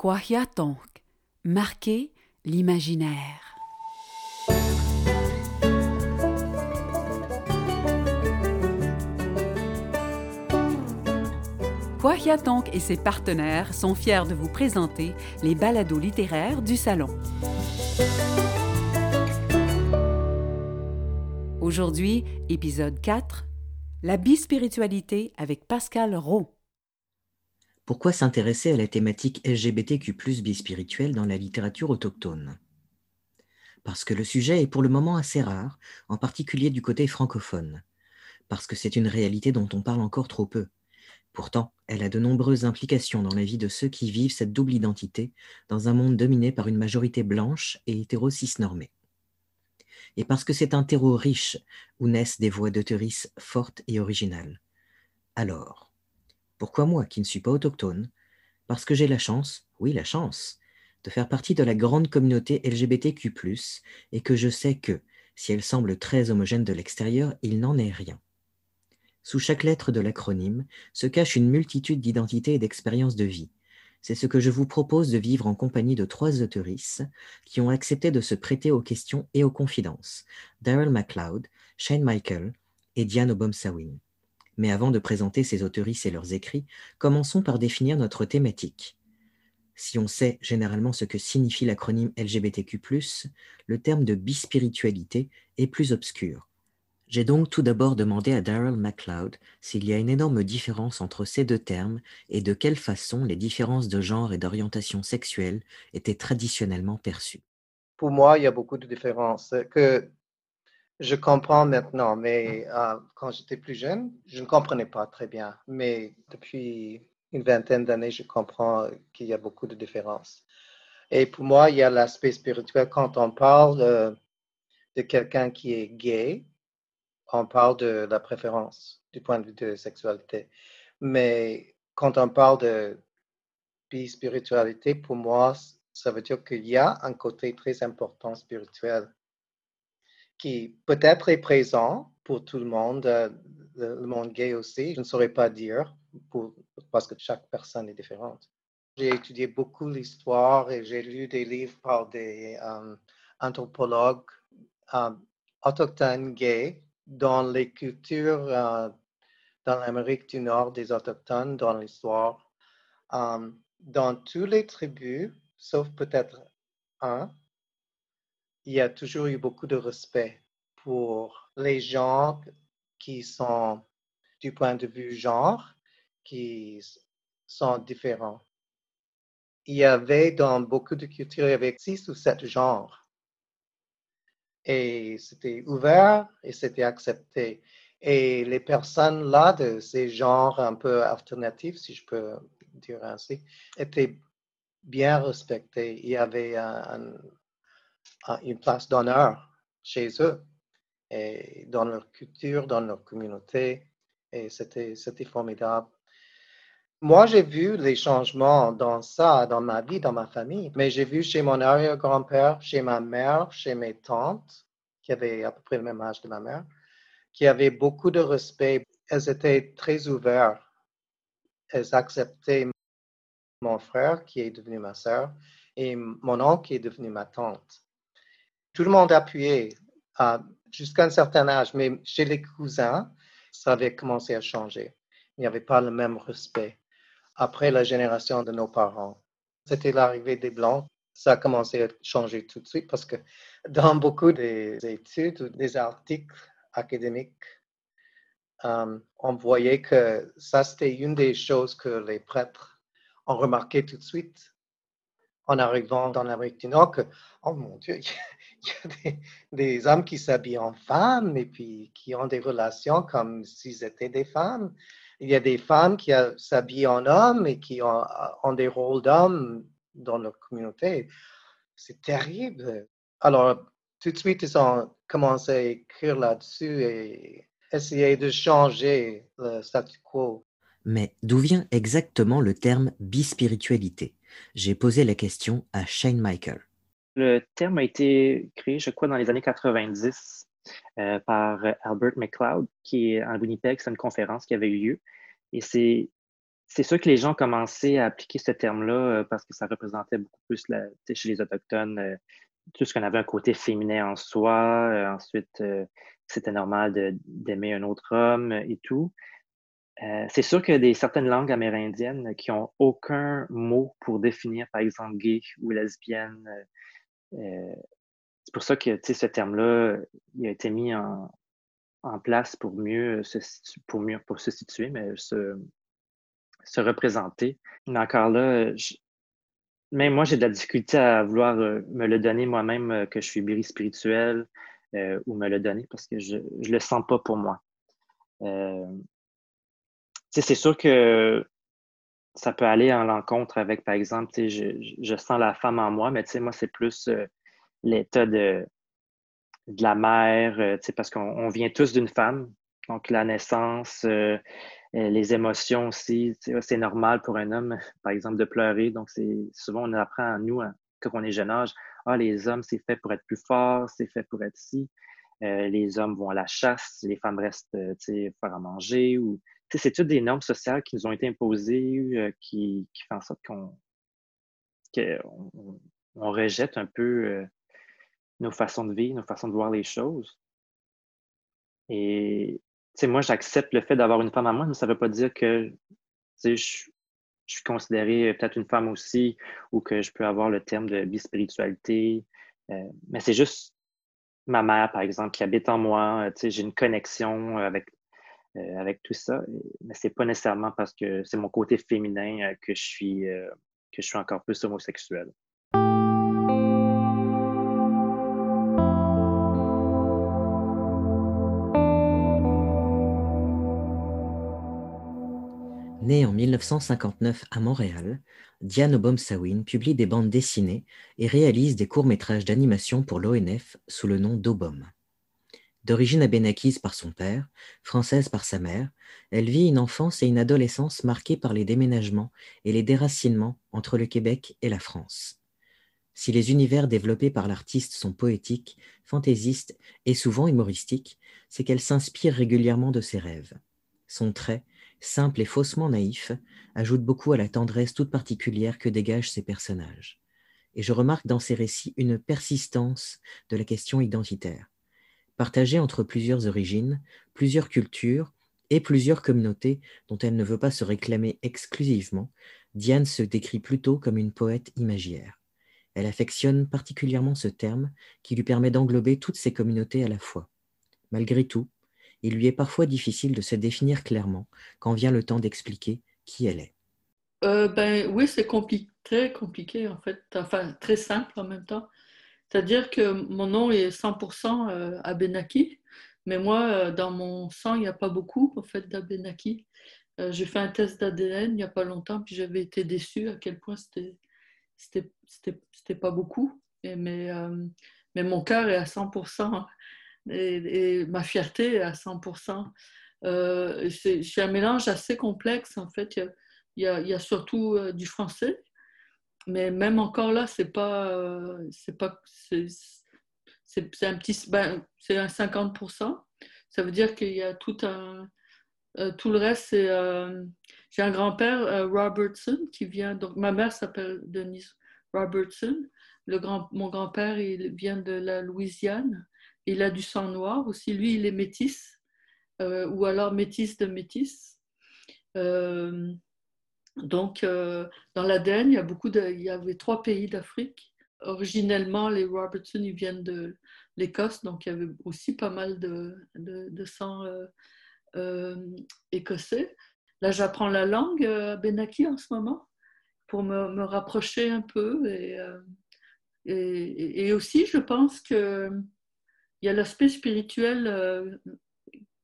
Quahiatonk, marquer l'imaginaire. Quahiatonk et ses partenaires sont fiers de vous présenter les balados littéraires du Salon. Aujourd'hui, épisode 4, La bispiritualité avec Pascal Rowe. Pourquoi s'intéresser à la thématique LGBTQ bispirituelle dans la littérature autochtone? Parce que le sujet est pour le moment assez rare, en particulier du côté francophone. Parce que c'est une réalité dont on parle encore trop peu. Pourtant, elle a de nombreuses implications dans la vie de ceux qui vivent cette double identité dans un monde dominé par une majorité blanche et hétéro-cis-normée. Et parce que c'est un terreau riche où naissent des voix d'auteuristes fortes et originales. Alors, pourquoi moi qui ne suis pas autochtone? Parce que j'ai la chance, oui la chance, de faire partie de la grande communauté LGBTQ, et que je sais que, si elle semble très homogène de l'extérieur, il n'en est rien. Sous chaque lettre de l'acronyme se cache une multitude d'identités et d'expériences de vie. C'est ce que je vous propose de vivre en compagnie de trois autoristes qui ont accepté de se prêter aux questions et aux confidences, Daryl MacLeod, Shane Michael et Diane Obomsawin. Mais avant de présenter ces autoristes et leurs écrits, commençons par définir notre thématique. Si on sait généralement ce que signifie l'acronyme LGBTQ, le terme de bispiritualité est plus obscur. J'ai donc tout d'abord demandé à Daryl MacLeod s'il y a une énorme différence entre ces deux termes et de quelle façon les différences de genre et d'orientation sexuelle étaient traditionnellement perçues. Pour moi, il y a beaucoup de différences que je comprends maintenant, mais euh, quand j'étais plus jeune, je ne comprenais pas très bien. Mais depuis une vingtaine d'années, je comprends qu'il y a beaucoup de différences. Et pour moi, il y a l'aspect spirituel quand on parle de, de quelqu'un qui est gay on parle de la préférence du point de vue de sexualité. Mais quand on parle de bispiritualité, pour moi, ça veut dire qu'il y a un côté très important spirituel qui peut-être est présent pour tout le monde, euh, le monde gay aussi. Je ne saurais pas dire parce que chaque personne est différente. J'ai étudié beaucoup l'histoire et j'ai lu des livres par des euh, anthropologues euh, autochtones gays dans les cultures dans l'Amérique du Nord des Autochtones, dans l'histoire, dans toutes les tribus, sauf peut-être un, il y a toujours eu beaucoup de respect pour les gens qui sont, du point de vue genre, qui sont différents. Il y avait dans beaucoup de cultures, il y avait six ou sept genres et c'était ouvert et c'était accepté. Et les personnes là de ces genres un peu alternatifs, si je peux dire ainsi, étaient bien respectées. Il y avait une place d'honneur chez eux et dans leur culture, dans leur communauté. Et c'était, formidable. Moi, j'ai vu les changements dans ça, dans ma vie, dans ma famille, mais j'ai vu chez mon arrière-grand-père, chez ma mère, chez mes tantes, qui avaient à peu près le même âge de ma mère, qui avaient beaucoup de respect. Elles étaient très ouvertes. Elles acceptaient mon frère, qui est devenu ma sœur, et mon oncle, qui est devenu ma tante. Tout le monde appuyait jusqu'à un certain âge, mais chez les cousins, ça avait commencé à changer. Il n'y avait pas le même respect après la génération de nos parents. C'était l'arrivée des Blancs. Ça a commencé à changer tout de suite parce que dans beaucoup des études ou des articles académiques, euh, on voyait que ça, c'était une des choses que les prêtres ont remarqué tout de suite en arrivant dans l'Amérique du Nord, que, oh mon Dieu, il y a des, des hommes qui s'habillent en femmes et puis qui ont des relations comme s'ils étaient des femmes il y a des femmes qui s'habillent en hommes et qui ont, des rôles d'hommes dans leur communauté. C'est terrible. Alors, tout de suite, ils ont commencé à écrire là-dessus et essayer de changer le statu quo. Mais d'où vient exactement le terme bispiritualité? J'ai posé la question à Shane Michael. Le terme a été créé, je crois, dans les années 90 euh, par Albert McLeod, qui est en Winnipeg. C'est une conférence qui avait eu lieu. Et c'est c'est sûr que les gens ont commencé à appliquer ce terme-là parce que ça représentait beaucoup plus chez les Autochtones tout ce qu'on avait un côté féminin en soi. ensuite, c'était normal d'aimer un autre homme et tout. C'est sûr qu'il y a des, certaines langues amérindiennes qui n'ont aucun mot pour définir, par exemple, gay ou lesbienne. c'est pour ça que ce terme-là a été mis en, place pour mieux se, pour mieux pour se situer, mais se, se représenter. Mais encore là, même moi, j'ai de la difficulté à vouloir me le donner moi-même que je suis biri spirituel ou me le donner parce que je ne le sens pas pour moi. C'est sûr que ça peut aller en l'encontre avec, par exemple, je, je sens la femme en moi, mais moi, c'est plus l'état de, la mère, euh, parce qu'on vient tous d'une femme. Donc, la naissance, euh, euh, les émotions aussi, c'est normal pour un homme, par exemple, de pleurer. Donc, c'est souvent, on apprend à nous, hein, quand on est jeune âge, ah, les hommes, c'est fait pour être plus forts, c'est fait pour être ci. les hommes vont à la chasse, les femmes restent faire à manger. Ou, c'est toutes des normes sociales qui nous ont été imposées, qui, qui font en sorte qu'on on, rejette un peu nos façons de vivre, nos façons de voir les choses. Et moi, j'accepte le fait d'avoir une femme à moi, mais ça ne veut pas dire que je, suis considéré peut-être une femme aussi ou que je peux avoir le terme de bispiritualité. Euh, mais c'est juste ma mère, par exemple, qui habite en moi. J'ai une connexion avec, euh, avec tout ça. Mais c'est pas nécessairement parce que c'est mon côté féminin euh, suis, que je suis encore plus homosexuel. Née en 1959 à Montréal, Diane Obom-Sawin publie des bandes dessinées et réalise des courts-métrages d'animation pour l'ONF sous le nom d'Obom. D'origine abénakise par son père, française par sa mère, elle vit une enfance et une adolescence marquées par les déménagements et les déracinements entre le Québec et la France. Si les univers développés par l'artiste sont poétiques, fantaisistes et souvent humoristiques, c'est qu'elle s'inspire régulièrement de ses rêves. Son trait simple et faussement naïf, ajoute beaucoup à la tendresse toute particulière que dégagent ces personnages. Et je remarque dans ces récits une persistance de la question identitaire. Partagée entre plusieurs origines, plusieurs cultures et plusieurs communautés dont elle ne veut pas se réclamer exclusivement, Diane se décrit plutôt comme une poète imagière. Elle affectionne particulièrement ce terme qui lui permet d'englober toutes ces communautés à la fois. Malgré tout, il lui est parfois difficile de se définir clairement quand vient le temps d'expliquer qui elle est. Euh, ben, oui, c'est très compliqué en fait, enfin très simple en même temps. C'est-à-dire que mon nom est 100% euh, Abenaki, mais moi, euh, dans mon sang, il n'y a pas beaucoup en fait d'Abenaki. J'ai fait un test d'ADN il n'y a pas longtemps, puis j'avais été déçue à quel point c'était pas beaucoup. mais, mais mon cœur est à 100% et, ma fierté à 100%. Euh, c'est un mélange assez complexe, en fait. Il y a, il y a, surtout euh, du français, mais même encore là, c'est pas, euh, c'est pas, c'est un petit, ben, c'est un 50%. Ça veut dire qu'il y a tout un, euh, tout le reste, c'est, j'ai un grand-père Robertson qui vient, donc ma mère s'appelle Denise Robertson. Le grand, mon grand-père, il vient de la Louisiane. Il a du sang noir aussi. Lui, il est métis, euh, ou alors métis de métis. Euh, donc, euh, dans l'ADN, il y il y avait trois pays d'Afrique. Originellement, les Robertson, ils viennent de l'Écosse, donc il y avait aussi pas mal de, de, sang écossais. Là, j'apprends la langue Benaki en ce moment pour me, me rapprocher un peu. Et, et, aussi, je pense que il y a l'aspect spirituel euh,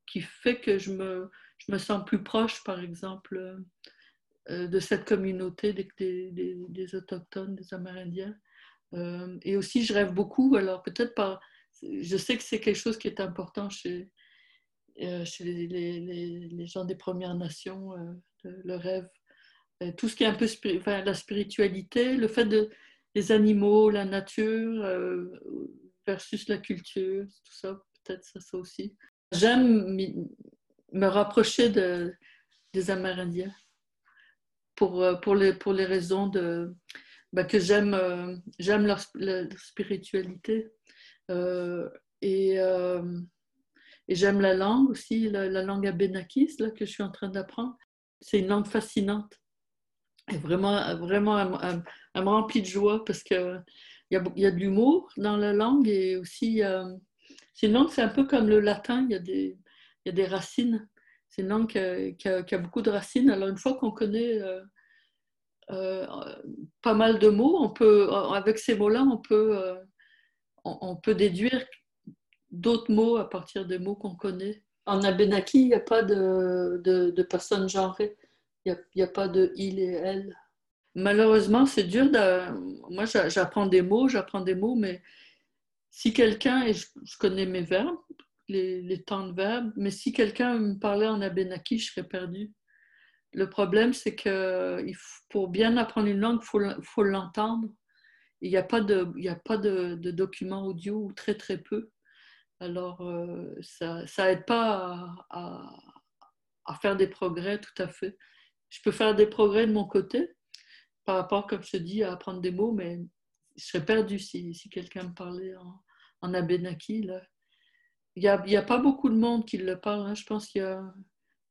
qui fait que je me, je me sens plus proche, par exemple, euh, de cette communauté des, Autochtones, des Amérindiens. Euh, et aussi, je rêve beaucoup, alors peut-être pas, je sais que c'est quelque chose qui est important chez, chez les, gens des Premières Nations, le rêve. tout ce qui est un peu enfin, la spiritualité, le fait de animaux, la nature, versus la culture, tout ça, peut-être ça, aussi. J'aime me rapprocher de, des Amérindiens. Pour, pour, les, pour les raisons de, bah, que j'aime j'aime leur, spiritualité. et, et j'aime la langue aussi, la, langue abénakis là, que je suis en train d'apprendre. C'est une langue fascinante. Et vraiment, vraiment elle, me remplit de joie parce qu'il y a, y a de l'humour dans la langue et aussi, c'est une langue, c'est un peu comme le latin, il y y a des racines. C'est une langue qui a, beaucoup de racines. Alors, une fois qu'on connaît euh, euh, pas mal de mots, on peut, avec ces mots-là, on peut, euh, on, peut déduire d'autres mots à partir des mots qu'on connaît. En Abenaki, il n'y a pas de, de, personnes genrées. Il n'y a, pas de il et elle. Malheureusement, c'est dur. De... Moi, j'apprends des mots, j'apprends des mots, mais si quelqu'un, et je, connais mes verbes, les, temps de verbes, mais si quelqu'un me parlait en Abenaki, je serais perdue. Le problème, c'est que pour bien apprendre une langue, il faut, l'entendre. Il n'y a pas, de, il a pas de, documents audio, ou très très peu. Alors, euh, ça n'aide pas à, à, faire des progrès tout à fait. Je peux faire des progrès de mon côté par rapport, comme je dis, à apprendre des mots, mais je serais perdue si, si quelqu'un me parlait en, en Abenaki. Là. Il n'y a, pas beaucoup de monde qui le parle. Hein. Je pense qu'il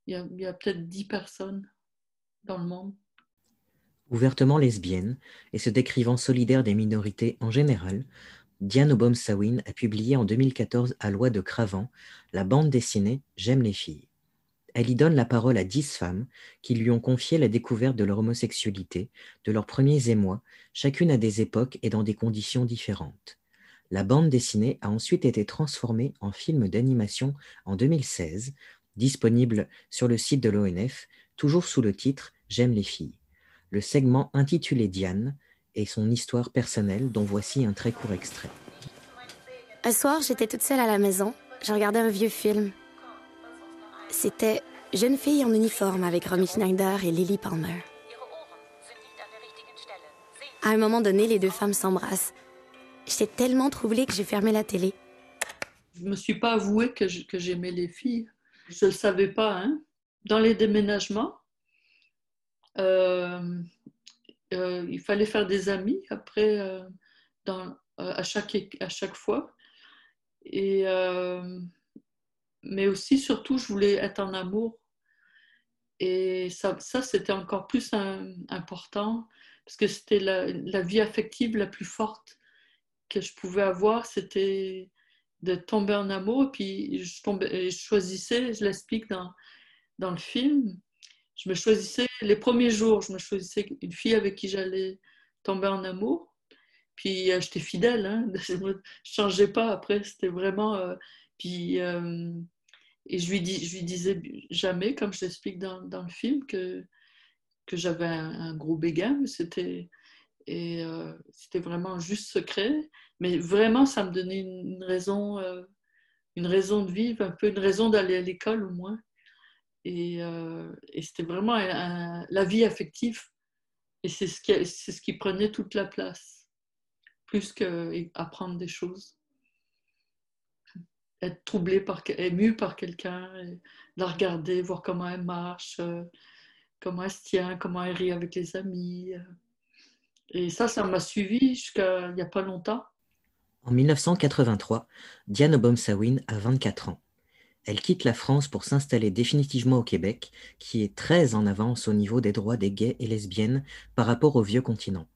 y a peut-être 10 personnes dans le monde. Ouvertement lesbienne et se décrivant solidaire des minorités en général, Diane Obom-Sawin a publié en 2014 à Loi de Cravant la bande dessinée J'aime les filles. Elle y donne la parole à dix femmes qui lui ont confié la découverte de leur homosexualité, de leurs premiers émois, chacune à des époques et dans des conditions différentes. La bande dessinée a ensuite été transformée en film d'animation en 2016, disponible sur le site de l'ONF, toujours sous le titre J'aime les filles. Le segment intitulé Diane et son histoire personnelle dont voici un très court extrait. Un soir, j'étais toute seule à la maison. Je regardais un vieux film. C'était Jeune fille en uniforme avec Romy Schneider et Lily Palmer. À un moment donné, les deux femmes s'embrassent. J'étais tellement troublée que j'ai fermé la télé. Je me suis pas avouée que j'aimais les filles. Je le savais pas. Hein. Dans les déménagements, euh, euh, il fallait faire des amis après, euh, à, chaque, à chaque fois. Et, mais aussi, surtout, je voulais être en amour. Et ça, c'était encore plus important parce que c'était la, vie affective la plus forte que je pouvais avoir, c'était de tomber en amour. Puis, je, tombais, je choisissais, je l'explique dans, dans le film, je me choisissais, les premiers jours, je me choisissais une fille avec qui j'allais tomber en amour. Puis, euh, j'étais fidèle, hein, je ne changeais pas après, c'était vraiment... Euh, puis, euh, et je lui, dis, je lui disais jamais, comme je l'explique dans, dans, le film, que, que j'avais un, gros béguin. C'était et c'était vraiment juste secret. Mais vraiment, ça me donnait une, raison, une raison de vivre, un peu une raison d'aller à l'école au moins. Et, et c'était vraiment la vie affective. Et c'est ce, qui, c'est ce qui prenait toute la place, plus qu'apprendre des choses. Être troublé, par, ému par quelqu'un, la regarder, voir comment elle marche, comment elle se tient, comment elle rit avec les amis. Et ça, ça m'a suivi jusqu'à il n'y a pas longtemps. En 1983, Diane Obom-Sawin a 24 ans. Elle quitte la France pour s'installer définitivement au Québec, qui est très en avance au niveau des droits des gays et lesbiennes par rapport au vieux continent.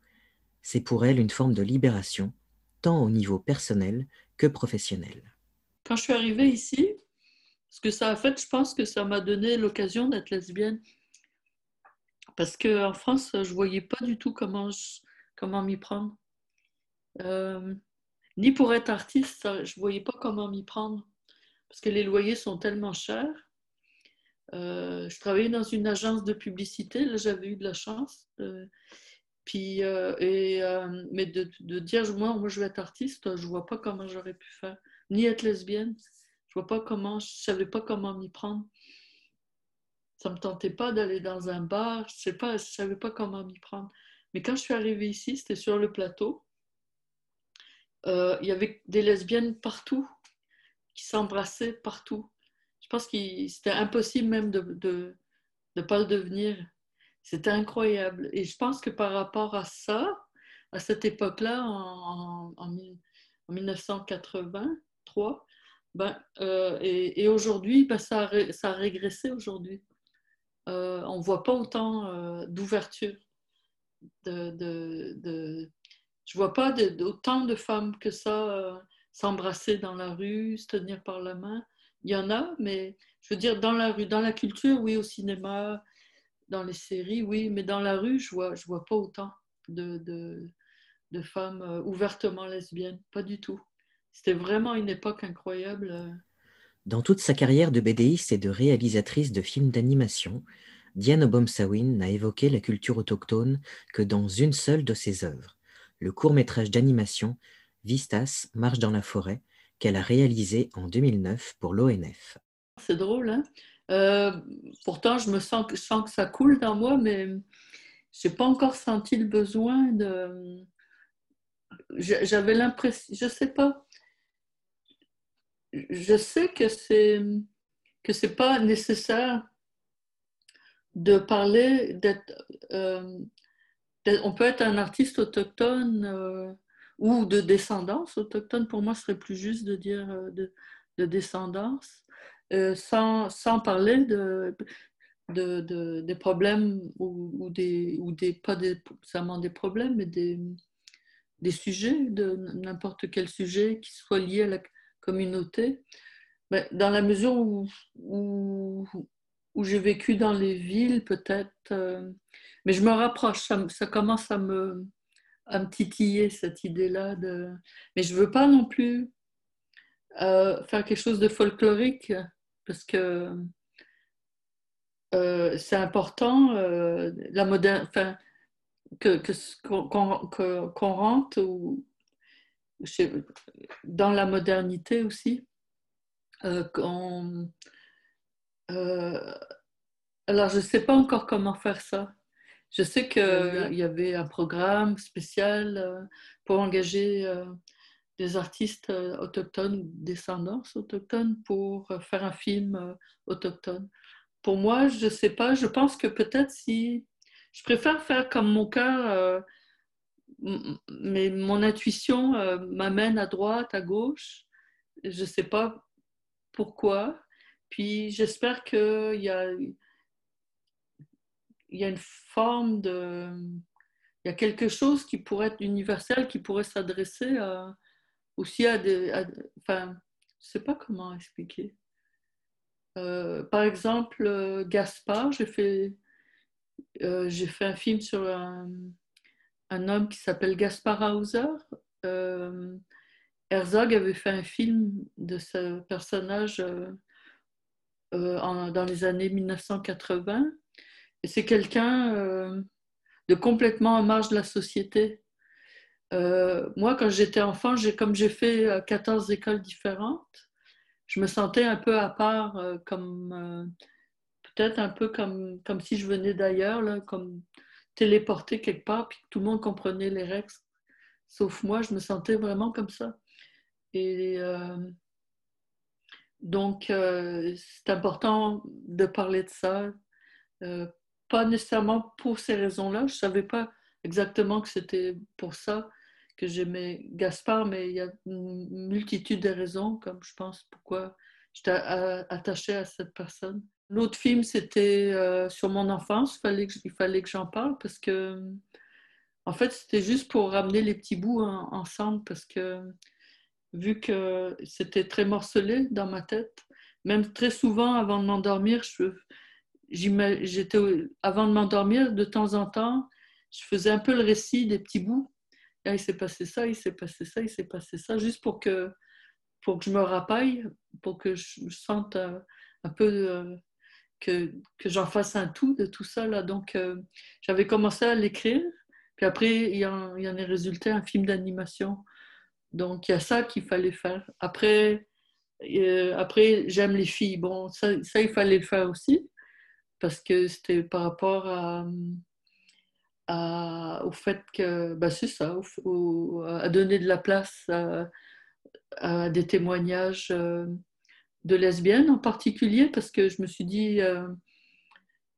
C'est pour elle une forme de libération, tant au niveau personnel que professionnel. Quand je suis arrivée ici, ce que ça a fait, je pense que ça m'a donné l'occasion d'être lesbienne. Parce qu'en France, je ne voyais pas du tout comment, comment m'y prendre. Euh, ni pour être artiste, je ne voyais pas comment m'y prendre parce que les loyers sont tellement chers. Euh, je travaillais dans une agence de publicité, là j'avais eu de la chance. Puis, euh, et, mais de, dire moi, moi je veux être artiste, je ne vois pas comment j'aurais pu faire, ni être lesbienne. Je vois pas comment, je savais pas comment m'y prendre. Ça me tentait pas d'aller dans un bar, je sais pas, je savais pas comment m'y prendre. Mais quand je suis arrivée ici, c'était sur le plateau. il y avait des lesbiennes partout qui s'embrassaient partout. Je pense que c'était impossible même de ne pas le devenir. C'était incroyable. Et je pense que par rapport à ça, à cette époque-là, en, en, 1983, ben, euh, et, aujourd'hui, ben, ça, ça, a, régressé aujourd'hui. Euh, on ne voit pas autant euh, d'ouverture. De, je ne vois pas autant de femmes que ça s'embrasser dans la rue, se tenir par la main. Il y en a, mais je veux dire, dans la rue, dans la culture, oui, au cinéma, dans les séries, oui, mais dans la rue, je vois, je vois pas autant de, femmes euh, ouvertement lesbiennes, pas du tout. C'était vraiment une époque incroyable. Dans toute sa carrière de BDiste et de réalisatrice de films d'animation, Diane Obomsawin n'a évoqué la culture autochtone que dans une seule de ses œuvres, le court-métrage d'animation Vistas marche dans la forêt, qu'elle a réalisé en 2009 pour l'ONF. C'est drôle, hein euh, pourtant, je me sens, je sens que ça coule dans moi, mais je n'ai pas encore senti le besoin de. J'avais l'impression, je ne sais pas. Je sais que c'est que c'est pas nécessaire de parler d'être. Euh, on peut être un artiste autochtone euh, ou de descendance autochtone. Pour moi, ce serait plus juste de dire de, de descendance. Euh, sans, sans, parler de, de, de, des problèmes ou, ou, des, ou des, pas des, seulement des problèmes, mais des, des sujets, de n'importe quel sujet qui soit lié à la communauté. Mais dans la mesure où, où, j'ai vécu dans les villes, peut-être, euh, mais je me rapproche, ça, commence à me, à me titiller cette idée-là. De... Mais je ne veux pas non plus euh, faire quelque chose de folklorique parce que euh, c'est important, la que, qu'on, rentre ou, dans la modernité aussi. Euh, alors, je ne sais pas encore comment faire ça. Je sais qu'il y avait un programme spécial pour engager des artistes euh, autochtones, descendance autochtone, pour euh, faire un film euh, autochtone. Pour moi, je ne sais pas, je pense que peut-être si... Je préfère faire comme mon cœur, mais mon intuition m'amène à droite, à gauche. Je ne sais pas pourquoi. Puis j'espère qu'il y a, y a une forme de... Il y a quelque chose qui pourrait être universel, qui pourrait s'adresser aussi à des. enfin, je sais pas comment expliquer. Euh, par exemple, euh, Gaspard, j'ai fait, euh, j'ai fait un film sur un, un homme qui s'appelle Gaspard Hauser. Herzog avait fait un film de ce personnage en, dans les années 1980. Et c'est quelqu'un de complètement en marge de la société. Euh, moi, quand j'étais enfant, comme j'ai fait 14 euh, écoles différentes, je me sentais un peu à part, euh, comme peut-être un peu comme, comme si je venais d'ailleurs, comme téléporté quelque part, puis tout le monde comprenait les règles, sauf moi, je me sentais vraiment comme ça. Et donc, c'est important de parler de ça, pas nécessairement pour ces raisons-là, je ne savais pas exactement que c'était pour ça, que j'aimais Gaspard, mais il y a une multitude de raisons, comme je pense pourquoi j'étais attachée à cette personne. L'autre film, c'était euh, sur mon enfance. Il fallait que, il fallait que j'en parle parce que, en fait, c'était juste pour ramener les petits bouts ensemble parce que, vu que c'était très morcelé dans ma tête, même très souvent avant de m'endormir, j'étais avant de m'endormir, de temps en temps, je faisais un peu le récit des petits bouts ah, il s'est passé ça, il s'est passé ça, il s'est passé ça, juste pour que, pour que je me rapaille, pour que je sente euh, un, peu euh, que, que j'en fasse un tout de tout ça. Là. Donc, euh, j'avais commencé à l'écrire, puis après, il y, en, il y en est résulté un film d'animation. Donc, il y a ça qu'il fallait faire. Après, après j'aime les filles. Bon, ça, ça, il fallait le faire aussi, parce que c'était par rapport à au fait que, bah c'est ça, à donner de la place à, des témoignages euh, de lesbiennes en particulier, parce que je me suis dit, euh,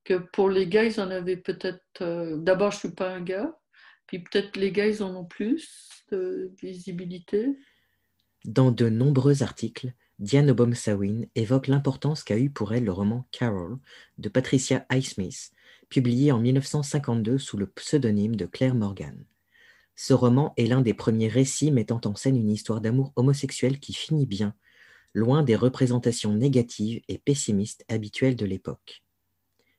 que pour les gars, ils en avaient peut-être. Euh, d'abord, je ne suis pas un gars, puis peut-être les gars, ils en ont plus de visibilité. Dans de nombreux articles, Diane Obomsawin évoque l'importance qu'a eu pour elle le roman Carol de Patricia Highsmith, publié en 1952 sous le pseudonyme de Claire Morgan. Ce roman est l'un des premiers récits mettant en scène une histoire d'amour homosexuel qui finit bien, loin des représentations négatives et pessimistes habituelles de l'époque.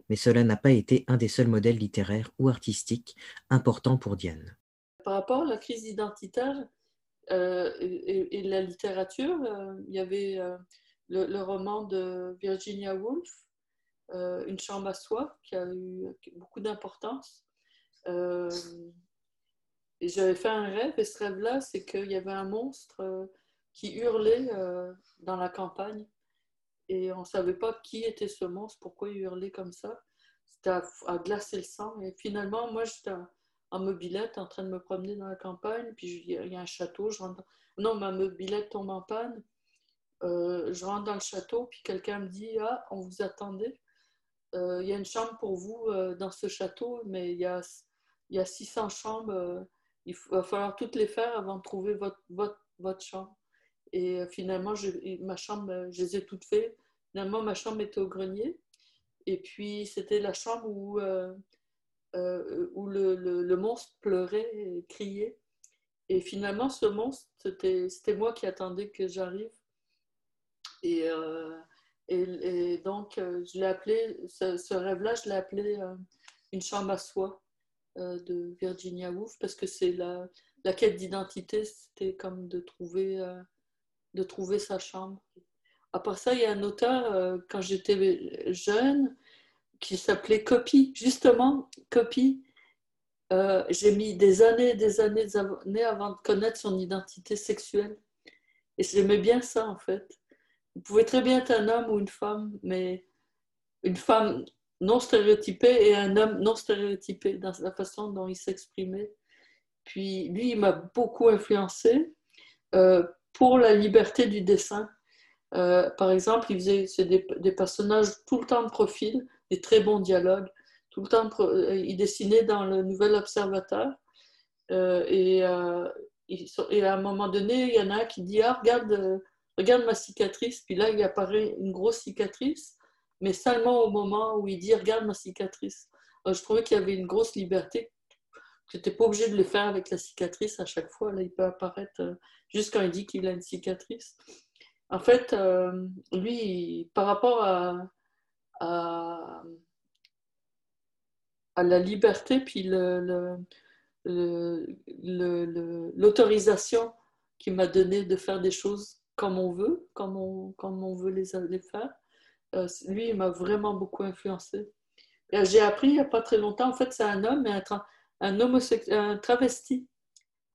Mais cela n'a pas été un des seuls modèles littéraires ou artistiques importants pour Diane. Par rapport à la crise identitaire, euh, et, la littérature, euh, il y avait euh, le, roman de Virginia Woolf, Une chambre à soi, qui a eu beaucoup d'importance. et j'avais fait un rêve, et ce rêve-là, c'est qu'il y avait un monstre qui hurlait dans la campagne. Et on ne savait pas qui était ce monstre, pourquoi il hurlait comme ça. C'était à, glacer le sang. Et finalement, moi, j'étais en mobilette en train de me promener dans la campagne, puis il y a un château, je rentre Non, ma mobilette tombe en panne. Euh, je rentre dans le château, puis quelqu'un me dit Ah, on vous attendait. Euh, il y a une chambre pour vous euh, dans ce château, mais il y a, y a 600 chambres. il va falloir toutes les faire avant de trouver votre, votre, votre chambre. Et finalement, je, ma chambre, je les ai toutes faites. Finalement, ma chambre était au grenier. Et puis, c'était la chambre où euh, où le, monstre pleurait et criait. Et finalement, ce monstre, c'était moi qui attendais que j'arrive. Et, euh, et, donc, euh, je l'ai appelé, ce, rêve-là, je l'ai appelé Une chambre à soi de Virginia Woolf, parce que c'est la, la, quête d'identité, c'était comme de trouver, de trouver sa chambre. Après ça, il y a un auteur, quand j'étais jeune, qui s'appelait Copy. Justement, Copy, euh, j'ai mis des années, des années, des années avant de connaître son identité sexuelle. Et j'aimais bien ça, en fait. Il pouvait très bien être un homme ou une femme, mais une femme non stéréotypée et un homme non stéréotypé dans la façon dont il s'exprimait. Puis lui, il m'a beaucoup influencé euh, pour la liberté du dessin. Euh, par exemple, il faisait des, personnages tout le temps de profil, des très bons dialogues. Tout le temps, euh, il dessinait dans le Nouvel Observateur. Euh, et, à un moment donné, il y en a qui dit Ah, regarde, regarde ma cicatrice. Puis là, il apparaît une grosse cicatrice, mais seulement au moment où il dit Regarde ma cicatrice. je trouvais qu'il y avait une grosse liberté. Tu n'étais pas obligé de le faire avec la cicatrice à chaque fois. Là, il peut apparaître juste quand il dit qu'il a une cicatrice. En fait, lui, par rapport à, à, la liberté, puis l'autorisation qui m'a donné de faire des choses comme on veut, comme on, comme on veut les, les faire. Euh, lui, il m'a vraiment beaucoup influencé. J'ai appris il n'y a pas très longtemps, en fait, c'est un homme, mais un, travesti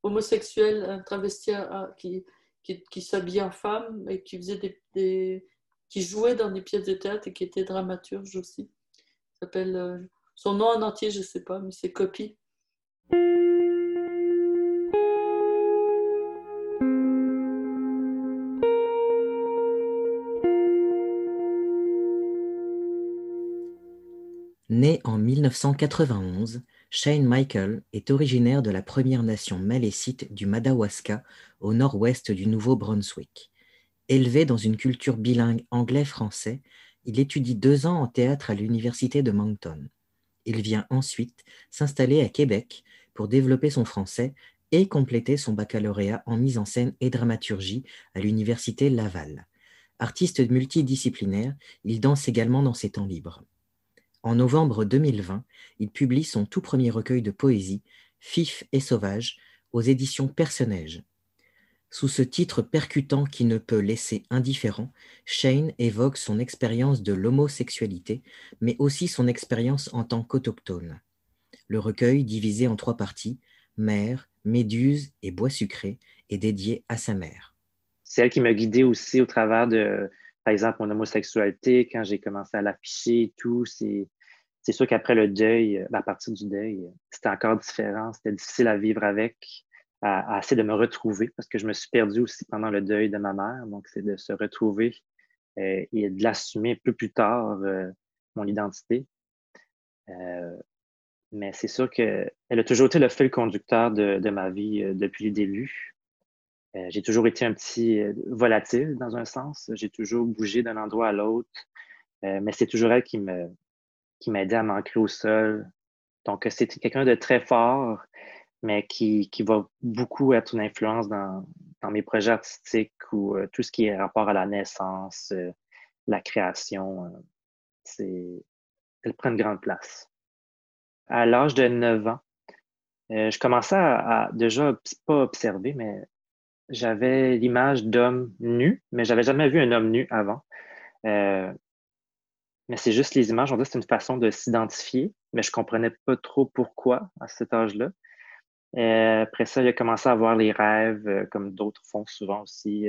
homosexuel, un travesti euh, qui, qui, qui s'habille en femme et qui faisait des, qui jouait dans des pièces de théâtre et qui était dramaturge aussi. s'appelle euh, son nom en entier, je ne sais pas, mais c'est Copy. Né en 1991, Shane Michael est originaire de la Première Nation malécite du Madawaska au nord-ouest du Nouveau-Brunswick. Élevé dans une culture bilingue anglais-français, il étudie deux ans en théâtre à l'université de Moncton. Il vient ensuite s'installer à Québec pour développer son français et compléter son baccalauréat en mise en scène et dramaturgie à l'université Laval. Artiste multidisciplinaire, il danse également dans ses temps libres. En novembre 2020, il publie son tout premier recueil de poésie, Fif et sauvage, aux éditions Personnage. Sous ce titre percutant qui ne peut laisser indifférent, Shane évoque son expérience de l'homosexualité, mais aussi son expérience en tant qu'autochtone. Le recueil, divisé en trois parties, Mère, Méduse et Bois sucré, est dédié à sa mère. C'est elle qui m'a guidé aussi au travers de, par exemple, mon homosexualité, quand j'ai commencé à l'afficher et tout. C'est, c'est sûr qu'après le deuil, à partir du deuil, c'était encore différent, c'était difficile à vivre avec à, essayer de me retrouver parce que je me suis perdu aussi pendant le deuil de ma mère. Donc, c'est de se retrouver euh, et de l'assumer un peu plus tard, euh, mon identité. mais c'est sûr qu'elle a toujours été le fil conducteur de, de ma vie depuis le début. j'ai toujours été un petit volatile dans un sens. J'ai toujours bougé d'un endroit à l'autre. mais c'est toujours elle qui me qui m'aidait à m'ancrer au sol. Donc, c'était quelqu'un de très fort, mais qui, qui va beaucoup être une influence dans, dans mes projets artistiques ou tout ce qui est rapport à la naissance, la création. c'est, elle prend une grande place. À l'âge de 9 ans, euh, je commençais à, déjà pas observer, mais j'avais l'image d'homme nu, mais j'avais jamais vu un homme nu avant. Euh, mais c'est juste les images, on dit que c'est une façon de s'identifier, mais je comprenais pas trop pourquoi à cet âge-là. Euh, après ça, j'ai commencé à avoir les rêves, comme d'autres font souvent aussi.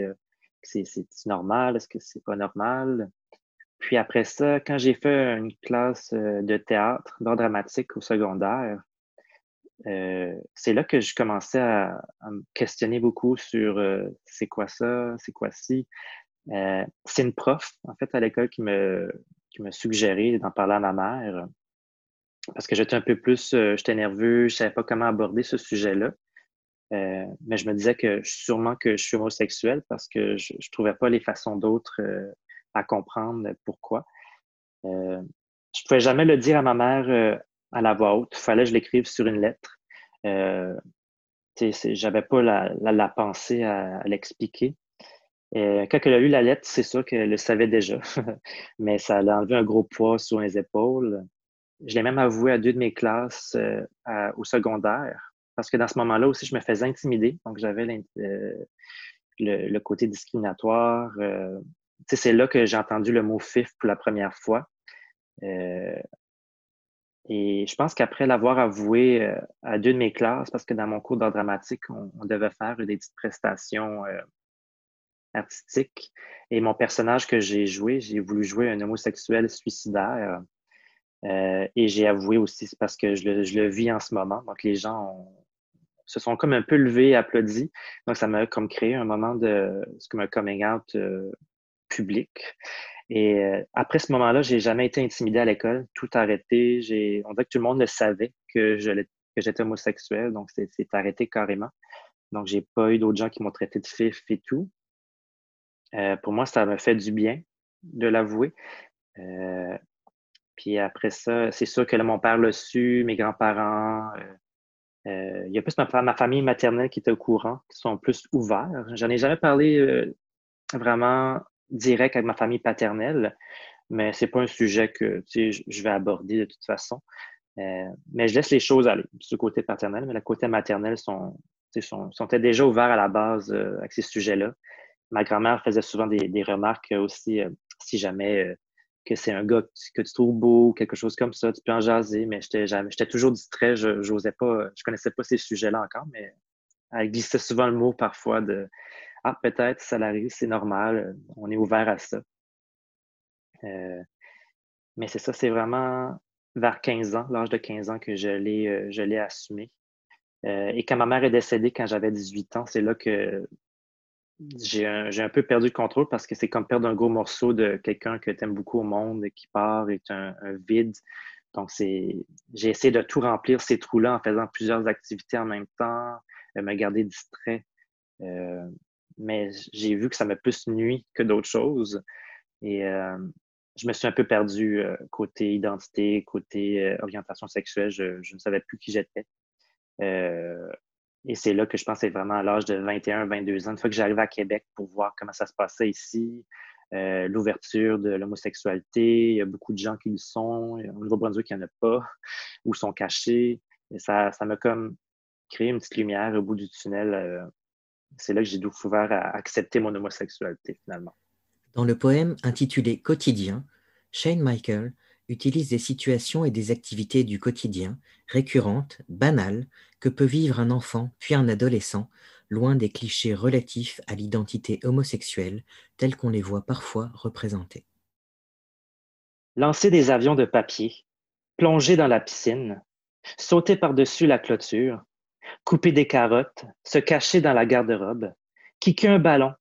c'est normal, est-ce que c'est pas normal? Puis après ça, quand j'ai fait une classe euh, de théâtre, d'art dramatique au secondaire, euh, c'est là que je commençais à, me questionner beaucoup sur euh, c'est quoi ça, c'est quoi ci? c'est une prof, en fait, à l'école qui me, qui me suggérait d'en parler à ma mère parce que j'étais un peu plus, j'étais nerveux, je savais pas comment aborder ce sujet-là. mais je me disais que sûrement que je suis homosexuel parce que je, je trouvais pas les façons d'autres à comprendre pourquoi. Euh, je ne pouvais jamais le dire à ma mère euh, à la voix haute. Il fallait que je l'écrive sur une lettre. Euh, J'avais pas la, pensée à, l'expliquer. Quand elle a lu la lettre, c'est sûr qu'elle le savait déjà, mais ça a enlevé un gros poids sur les épaules. Je l'ai même avoué à deux de mes classes euh, au secondaire, parce que dans ce moment-là aussi, je me faisais intimider. Donc, j'avais le, côté discriminatoire c'est là que j'ai entendu le mot FIF pour la première fois. Euh, et je pense qu'après l'avoir avoué euh, à deux de mes classes, parce que dans mon cours d'art dramatique, on, devait faire des petites prestations euh, artistiques. Et mon personnage que j'ai joué, j'ai voulu jouer un homosexuel suicidaire. et j'ai avoué aussi, c'est parce que je le, je le, vis en ce moment. Donc les gens se sont comme un peu levés, applaudis. Donc ça m'a comme créé un moment de ce comme un coming out public. Et euh, après ce moment-là, j'ai jamais été intimidé à l'école, tout arrêté. J'ai, on dirait que tout le monde le savait que je que j'étais homosexuel, donc c'est, arrêté carrément. Donc j'ai pas eu d'autres gens qui m'ont traité de fif et tout. Euh, pour moi, ça m'a fait du bien de l'avouer. Euh, puis après ça, c'est sûr que mon père l'a su, mes grands-parents. il y a plus ma, famille maternelle qui était au courant, qui sont plus ouverts. J'en ai jamais parlé vraiment direct avec ma famille paternelle, mais c'est pas un sujet que je vais aborder de toute façon. Euh, mais je laisse les choses aller ce côté paternel, mais le côté maternel sont, sont, sont déjà ouverts à la base euh, avec ces sujets-là? Ma grand-mère faisait souvent des, des remarques aussi, euh, si jamais que c'est un gars que tu, trouves beau, quelque chose comme ça, tu peux en jaser, mais j'étais toujours distrait, je n'osais pas, je connaissais pas ces sujets-là encore, mais elle glissait souvent le mot parfois de ah, peut-être, ça arrive, c'est normal, euh, on est ouvert à ça. Euh, mais c'est ça, c'est vraiment vers 15 ans, l'âge de 15 ans que je l'ai, euh, je l'ai assumé. et quand ma mère est décédée quand j'avais 18 ans, c'est là que j'ai un, un peu perdu le contrôle parce que c'est comme perdre un gros morceau de quelqu'un que tu aimes beaucoup au monde et qui part et un, un vide. Donc, c'est, j'ai essayé de tout remplir ces trous-là en faisant plusieurs activités en même temps, me garder distrait mais j'ai vu que ça m'a plus nuit que d'autres choses. Et euh, je me suis un peu perdu euh, côté identité, côté euh, orientation sexuelle. Je, je, ne savais plus qui j'étais. Et c'est là que je pense c'est vraiment à l'âge de 21, 22 ans, une fois que j'arrive à Québec pour voir comment ça se passait ici, l'ouverture de l'homosexualité. Il y a beaucoup de gens qui le sont. Au Nouveau-Brunswick, il n'y en a pas, ou sont cachés. Et ça, ça m'a comme créé une petite lumière au bout du tunnel c'est là que j'ai découvert à accepter mon homosexualité finalement. Dans le poème intitulé Quotidien, Shane Michael utilise des situations et des activités du quotidien, récurrentes, banales, que peut vivre un enfant puis un adolescent, loin des clichés relatifs à l'identité homosexuelle tels qu'on les voit parfois représentés. Lancer des avions de papier, plonger dans la piscine, sauter par-dessus la clôture, couper des carottes, se cacher dans la garde-robe, kicker un ballon,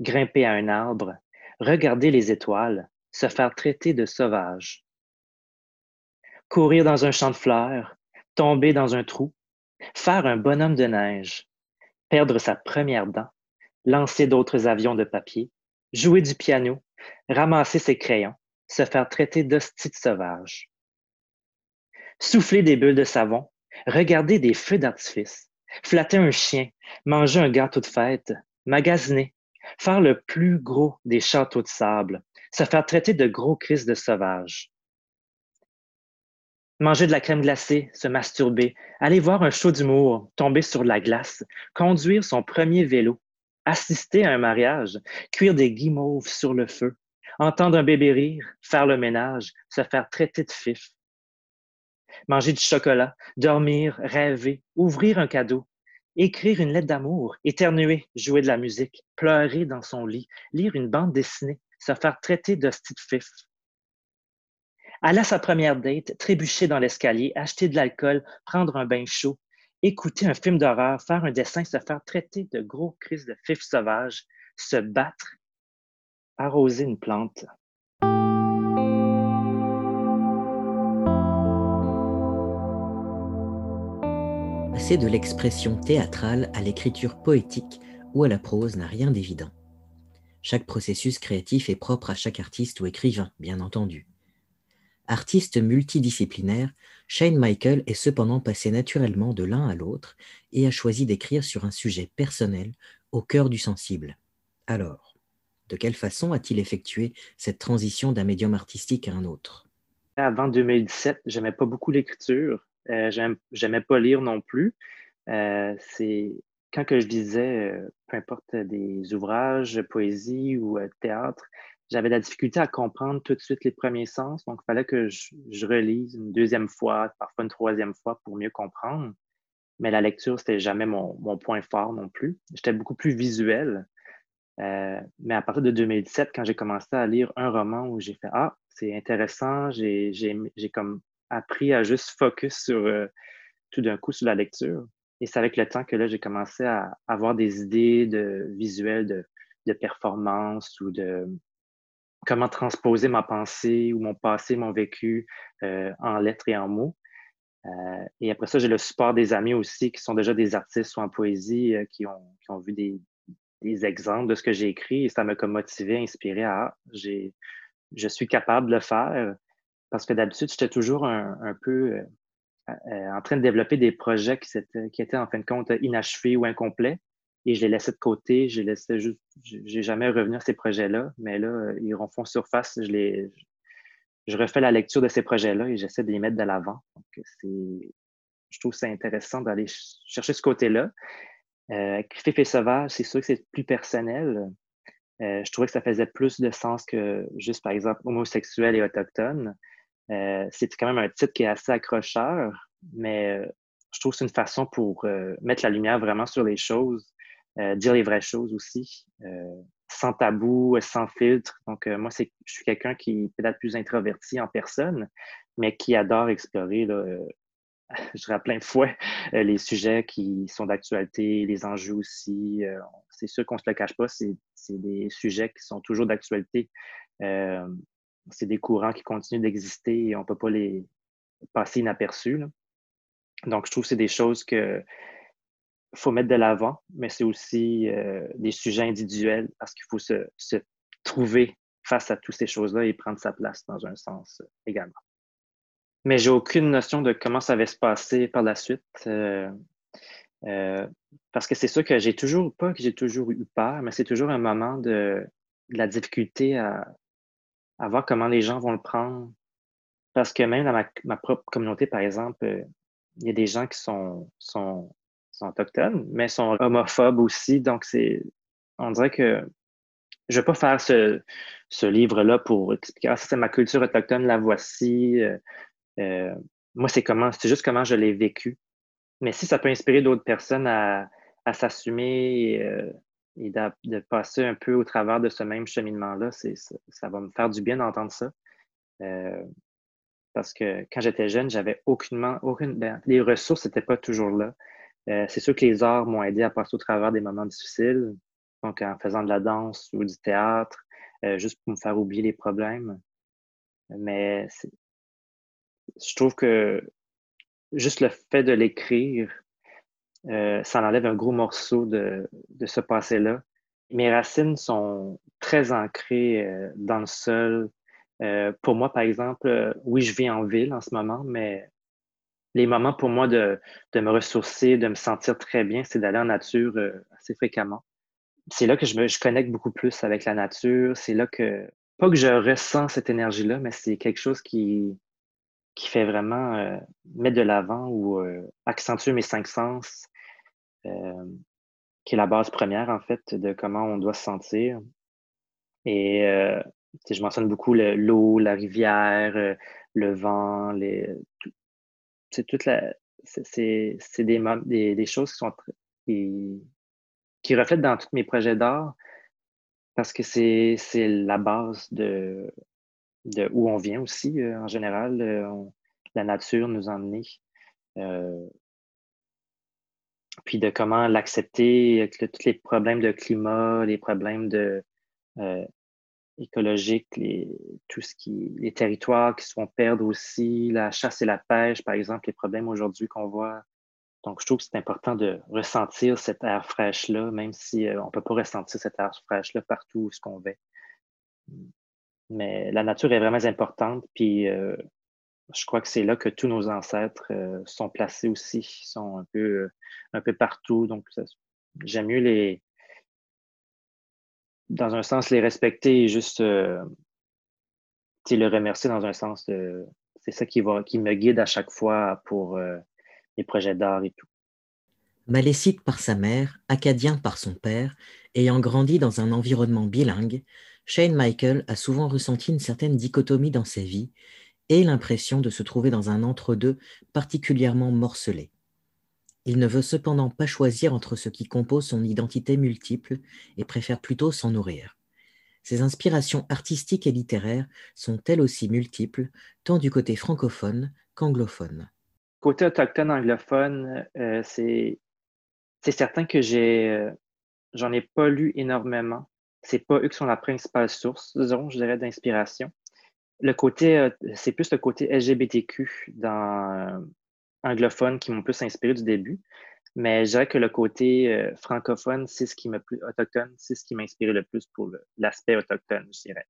grimper à un arbre, regarder les étoiles, se faire traiter de sauvage. Courir dans un champ de fleurs, tomber dans un trou, faire un bonhomme de neige, perdre sa première dent, lancer d'autres avions de papier, jouer du piano, ramasser ses crayons, se faire traiter d'hostie sauvage. Souffler des bulles de savon, regarder des feux d'artifice, flatter un chien, manger un gâteau de fête, magasiner, faire le plus gros des châteaux de sable, se faire traiter de gros crises de sauvage. Manger de la crème glacée, se masturber, aller voir un show d'humour, tomber sur la glace, conduire son premier vélo, assister à un mariage, cuire des guimauves sur le feu, entendre un bébé rire, faire le ménage, se faire traiter de fif, manger du chocolat, dormir, rêver, ouvrir un cadeau, écrire une lettre d'amour, éternuer, jouer de la musique, pleurer dans son lit, lire une bande dessinée, se faire traiter de fif. Aller à sa première date, trébucher dans l'escalier, acheter de l'alcool, prendre un bain chaud, écouter un film d'horreur, faire un dessin, se faire traiter de gros crises de fif sauvage, se battre, arroser une plante. Passer de l'expression théâtrale à l'écriture poétique ou à la prose n'a rien d'évident. Chaque processus créatif est propre à chaque artiste ou écrivain, bien entendu. Artiste multidisciplinaire, Shane Michael est cependant passé naturellement de l'un à l'autre et a choisi d'écrire sur un sujet personnel au cœur du sensible. Alors, de quelle façon a-t-il effectué cette transition d'un médium artistique à un autre? Avant 2017, j'aimais pas beaucoup l'écriture. Euh, j'aimais pas lire non plus. Euh, c'est quand que je lisais, euh, peu importe des ouvrages, poésie ou théâtre, j'avais la difficulté à comprendre tout de suite les premiers sens. Donc, il fallait que je, relise une deuxième fois, parfois une troisième fois pour mieux comprendre. Mais la lecture, c'était jamais mon, point fort non plus. J'étais beaucoup plus visuel. mais à partir de 2017, quand j'ai commencé à lire un roman où j'ai fait Ah, c'est intéressant, j'ai comme appris à juste focus sur euh, tout d'un coup sur la lecture. Et c'est avec le temps que là, j'ai commencé à avoir des idées de visuels, de, de performance ou de comment transposer ma pensée ou mon passé, mon vécu euh, en lettres et en mots. Euh, et après ça, j'ai le support des amis aussi qui sont déjà des artistes ou en poésie qui, ont, qui ont vu des, exemples de ce que j'ai écrit et ça m'a comme motivé, inspiré à ah, je suis capable de le faire. Parce que d'habitude, j'étais toujours un, peu euh, euh, en train de développer des projets qui, étaient en fin de compte inachevés ou incomplets. Et je les laissais de côté, je les juste, j'ai jamais revenu à ces projets-là, mais là, euh, ils refont surface. Je les, je refais la lecture de ces projets-là et j'essaie de les mettre de l'avant. Donc, c'est, je trouve ça intéressant d'aller chercher ce côté-là. Euh, Sauvage, c'est sûr que c'est plus personnel. je trouvais que ça faisait plus de sens que juste, par exemple, homosexuel et autochtone. Euh, c'est quand même un titre qui est assez accrocheur, mais euh, je trouve que c'est une façon pour euh, mettre la lumière vraiment sur les choses, dire les vraies choses aussi, sans tabou, sans filtre. Donc, moi, c'est, je suis quelqu'un qui est peut-être plus introverti en personne, mais qui adore explorer, là, je dirais plein de fois, les sujets qui sont d'actualité, les enjeux aussi. c'est sûr qu'on ne se le cache pas, c'est, c'est des sujets qui sont toujours d'actualité c'est des courants qui continuent d'exister et on ne peut pas les passer inaperçus. Donc, je trouve que c'est des choses que faut mettre de l'avant, mais c'est aussi euh, des sujets individuels parce qu'il faut se, trouver face à toutes ces choses-là et prendre sa place dans un sens euh, également. Mais j'ai aucune notion de comment ça va se passer par la suite. Euh, parce que c'est sûr que j'ai toujours, pas que j'ai toujours eu peur, mais c'est toujours un moment de la difficulté à, voir comment les gens vont le prendre. Parce que même dans ma, propre communauté, par exemple, il y a des gens qui sont, sont autochtones, mais sont homophobes aussi. Donc, c'est, on dirait que je ne vais pas faire ce, ce livre-là pour expliquer, ah, c'est ma culture autochtone, la voici. Euh, euh, moi, c'est comment, c'est juste comment je l'ai vécu. Mais si ça peut inspirer d'autres personnes à, à s'assumer, et de, passer un peu au travers de ce même cheminement-là, ça, va me faire du bien d'entendre ça. Euh, parce que quand j'étais jeune, j'avais aucunement, aucune, ben, les ressources n'étaient pas toujours là. Euh, c'est sûr que les arts m'ont aidé à passer au travers des moments difficiles, donc en faisant de la danse ou du théâtre, euh, juste pour me faire oublier les problèmes. Mais je trouve que juste le fait de l'écrire, ça enlève un gros morceau de, de ce passé-là. Mes racines sont très ancrées dans le sol. pour moi, par exemple, oui, je vis en ville en ce moment, mais les moments pour moi de, de, me ressourcer, de me sentir très bien, c'est d'aller en nature assez fréquemment. C'est là que je me je connecte beaucoup plus avec la nature. C'est là que, pas que je ressens cette énergie-là, mais c'est quelque chose qui, qui fait vraiment euh, mettre de l'avant ou euh, accentuer mes cinq sens, euh, qui est la base première, en fait, de comment on doit se sentir. Et je mentionne beaucoup l'eau, la rivière, le vent, les, c'est toute la, c'est des, des, des, choses qui sont qui, qui reflètent dans tous mes projets d'art parce que c'est la base de, de où on vient aussi, euh, en général. Euh, la nature nous a emmenés. Euh, puis de comment l'accepter avec tous les problèmes de climat, les problèmes de écologiques, les, tout ce qui, les territoires qui se font perdre aussi, la chasse et la pêche, par exemple, les problèmes aujourd'hui qu'on voit. Donc, je trouve que c'est important de ressentir cette air fraîche-là, même si on ne peut pas ressentir cette air fraîche-là partout où ce qu'on va. Mais la nature est vraiment importante, puis euh, je crois que c'est là que tous nos ancêtres euh, sont placés aussi, sont un peu, euh, un peu partout. Donc, j'aime mieux les, dans un sens, les respecter et juste le remercier dans un sens. c'est ça qui, me guide à chaque fois pour les projets d'art et tout. Malécite par sa mère, acadien par son père, ayant grandi dans un environnement bilingue, Shane Michael a souvent ressenti une certaine dichotomie dans sa vie et l'impression de se trouver dans un entre-deux particulièrement morcelé. Il ne veut cependant pas choisir entre ce qui compose son identité multiple et préfère plutôt s'en nourrir. Ses inspirations artistiques et littéraires sont elles aussi multiples, tant du côté francophone qu'anglophone. Côté autochtone anglophone, euh, c'est certain que euh, j'en ai pas lu énormément c'est pas eux qui sont la principale source, disons, je dirais, d'inspiration. Le côté, euh, c'est plus le côté LGBTQ dans euh, anglophone qui m'ont plus inspiré du début. Mais je dirais que le côté euh, francophone, c'est ce qui m'a plus autochtone, c'est ce qui m'a inspiré le plus pour l'aspect autochtone, je dirais.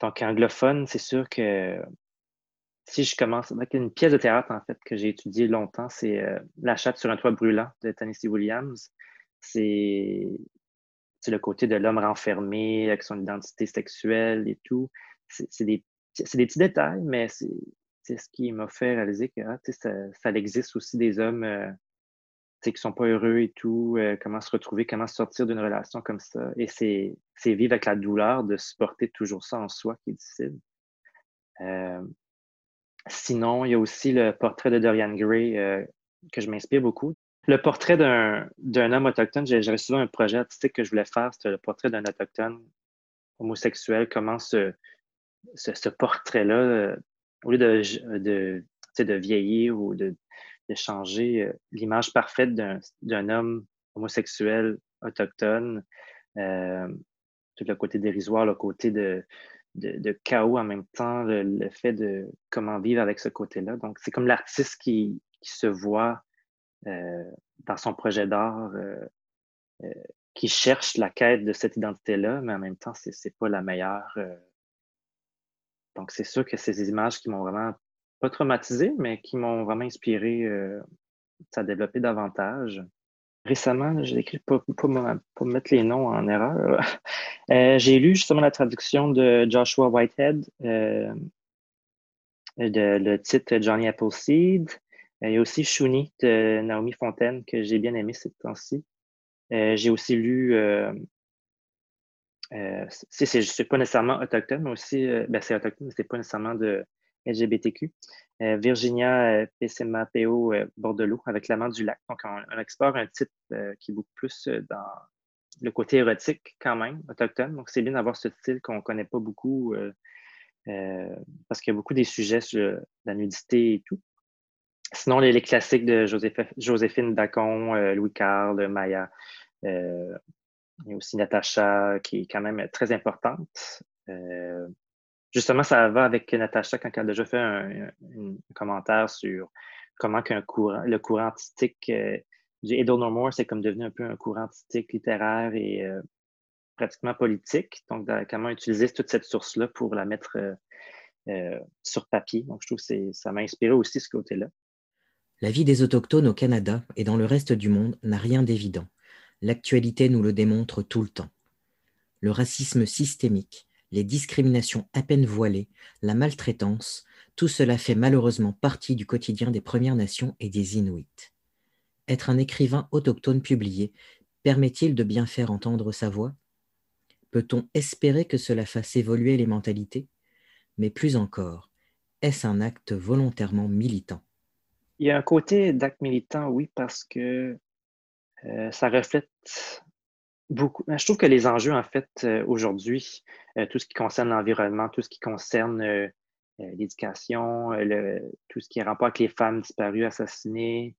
donc, anglophone, c'est sûr que si je commence avec une pièce de théâtre, en fait, que j'ai étudiée longtemps, c'est La chatte sur un toit brûlant de Tennessee Williams. C'est le côté de l'homme renfermé avec son identité sexuelle et tout. C'est des, des, petits détails, mais c'est ce qui m'a fait réaliser que ah, ça, ça, existe aussi des hommes euh, qui ne sont pas heureux et tout, euh, comment se retrouver, comment sortir d'une relation comme ça. Et c'est vivre avec la douleur de supporter toujours ça en soi qui est difficile. Euh, sinon, il y a aussi le portrait de Dorian Gray que je m'inspire beaucoup le portrait d'un homme autochtone, j'avais souvent un projet artistique que je voulais faire, c'était le portrait d'un autochtone homosexuel, comment ce, ce, portrait-là, au lieu de, de, de vieillir ou de, de changer euh, l'image parfaite d'un homme homosexuel autochtone, euh, tout le côté dérisoire, le côté de, de, chaos en même temps, le, fait de comment vivre avec ce côté-là. Donc, c'est comme l'artiste qui, qui se voit euh, dans son projet d'art euh, euh, qui cherche la quête de cette identité-là, mais en même temps, c'est pas la meilleure. Donc, c'est sûr que ces images qui m'ont vraiment pas traumatisé, mais qui m'ont vraiment inspiré à développer davantage. Récemment, j'ai écrit, pour, mettre les noms en erreur, j'ai lu justement la traduction de Joshua Whitehead, de, le titre Johnny Appleseed, il y aussi Shuni de Naomi Fontaine que j'ai bien aimé ces temps-ci. Euh, j'ai aussi lu, euh, euh, c'est pas nécessairement autochtone, mais aussi, euh, ben c'est autochtone, mais c'est pas nécessairement de LGBTQ. Virginia PCMA-PO Bordelot avec l'amant du lac. Donc, on, explore un titre qui est beaucoup plus dans le côté érotique quand même, autochtone. Donc, c'est bien d'avoir ce style qu'on connaît pas beaucoup parce qu'il y a beaucoup des sujets sur la nudité et tout. Sinon, les, classiques de Joséphine Dacon, euh, Louis Carl, Maya, euh, et aussi Natacha, qui est quand même très importante. Euh, justement, ça va avec Natacha quand elle a déjà fait un, commentaire sur comment qu'un courant, le courant artistique euh, du Edel No c'est comme devenu un peu un courant artistique littéraire et euh, pratiquement politique. Donc, comment utiliser toute cette source-là pour la mettre euh, sur papier. Donc, je trouve que ça m'a inspiré aussi ce côté-là. La vie des Autochtones au Canada et dans le reste du monde n'a rien d'évident. L'actualité nous le démontre tout le temps. Le racisme systémique, les discriminations à peine voilées, la maltraitance, tout cela fait malheureusement partie du quotidien des Premières Nations et des Inuits. Être un écrivain autochtone publié permet-il de bien faire entendre sa voix? Peut-on espérer que cela fasse évoluer les mentalités? Mais plus encore, est-ce un acte volontairement militant? Il y a un côté d'acte militant, oui, parce que euh, ça reflète beaucoup. Je trouve que les enjeux, en fait, euh, aujourd'hui, euh, tout ce qui concerne l'environnement, tout ce qui concerne l'éducation, tout ce qui est rapport avec les femmes disparues, assassinées,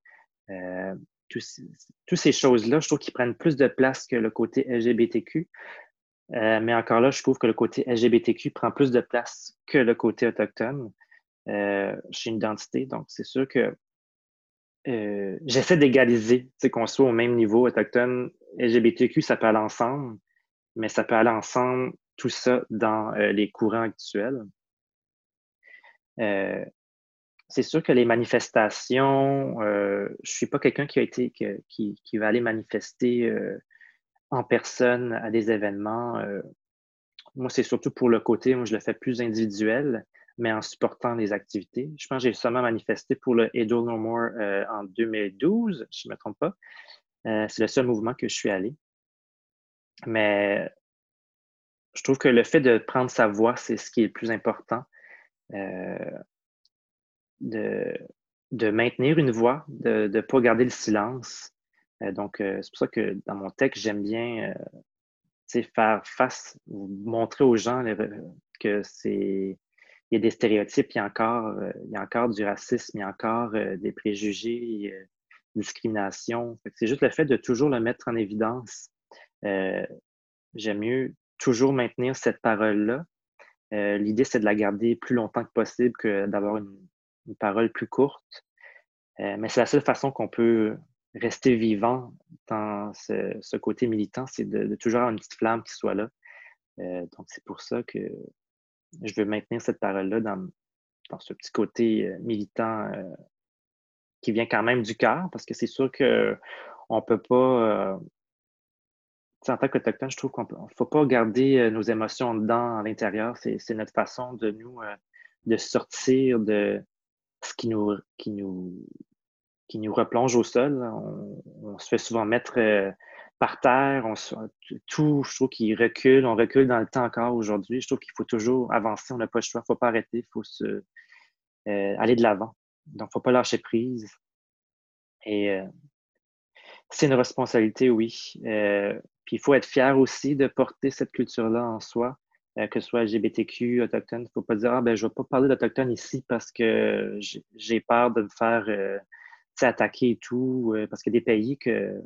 toutes ces choses-là, je trouve qu'ils prennent plus de place que le côté LGBTQ. mais encore là, je trouve que le côté LGBTQ prend plus de place que le côté autochtone chez une identité. Donc, c'est sûr que euh, j'essaie d'égaliser, qu'on soit au même niveau autochtone, LGBTQ, ça peut aller ensemble, mais ça peut aller ensemble, tout ça, dans euh, les courants actuels. Euh, c'est sûr que les manifestations, je suis pas quelqu'un qui qui, qui, va aller manifester en personne à des événements. moi, c'est surtout pour le côté, moi, je le fais plus individuel mais en supportant les activités. Je pense que j'ai seulement manifesté pour le Edel No More euh, en 2012, si je ne me trompe pas. Euh, c'est le seul mouvement que je suis allé. Mais je trouve que le fait de prendre sa voix, c'est ce qui est le plus important. Euh, de, de, maintenir une voix, de ne pas garder le silence. donc, c'est pour ça que dans mon texte, j'aime bien faire face, montrer aux gens que c'est il y a des stéréotypes, il y a encore, euh, il y a encore du racisme, il y a encore euh, des préjugés, euh, discrimination. C'est juste le fait de toujours le mettre en évidence. J'aime mieux toujours maintenir cette parole-là. L'idée, c'est de la garder plus longtemps que possible que d'avoir une, parole plus courte. mais c'est la seule façon qu'on peut rester vivant dans ce, côté militant, c'est de, toujours avoir une petite flamme qui soit là. donc, c'est pour ça que je veux maintenir cette parole-là dans, ce petit côté euh, militant euh, qui vient quand même du cœur, parce que c'est sûr qu'on ne peut pas. Euh, en tant qu'Autochtone, je trouve qu'on ne faut pas garder nos émotions dedans, à l'intérieur. C'est notre façon de nous de sortir de ce qui nous, qui nous, qui nous replonge au sol. On, se fait souvent mettre par terre, on, tout, je trouve qu'il recule, on recule dans le temps encore aujourd'hui. Je trouve qu'il faut toujours avancer, on n'a pas le choix, il ne faut pas arrêter, il faut se, euh, aller de l'avant. Donc, il ne faut pas lâcher prise. Et euh, c'est une responsabilité, oui. Euh, puis il faut être fier aussi de porter cette culture-là en soi, que ce soit LGBTQ, autochtone. Il ne faut pas dire, ah ben, je ne vais pas parler d'autochtone ici parce que j'ai peur de me faire attaquer et tout, parce qu'il y a des pays que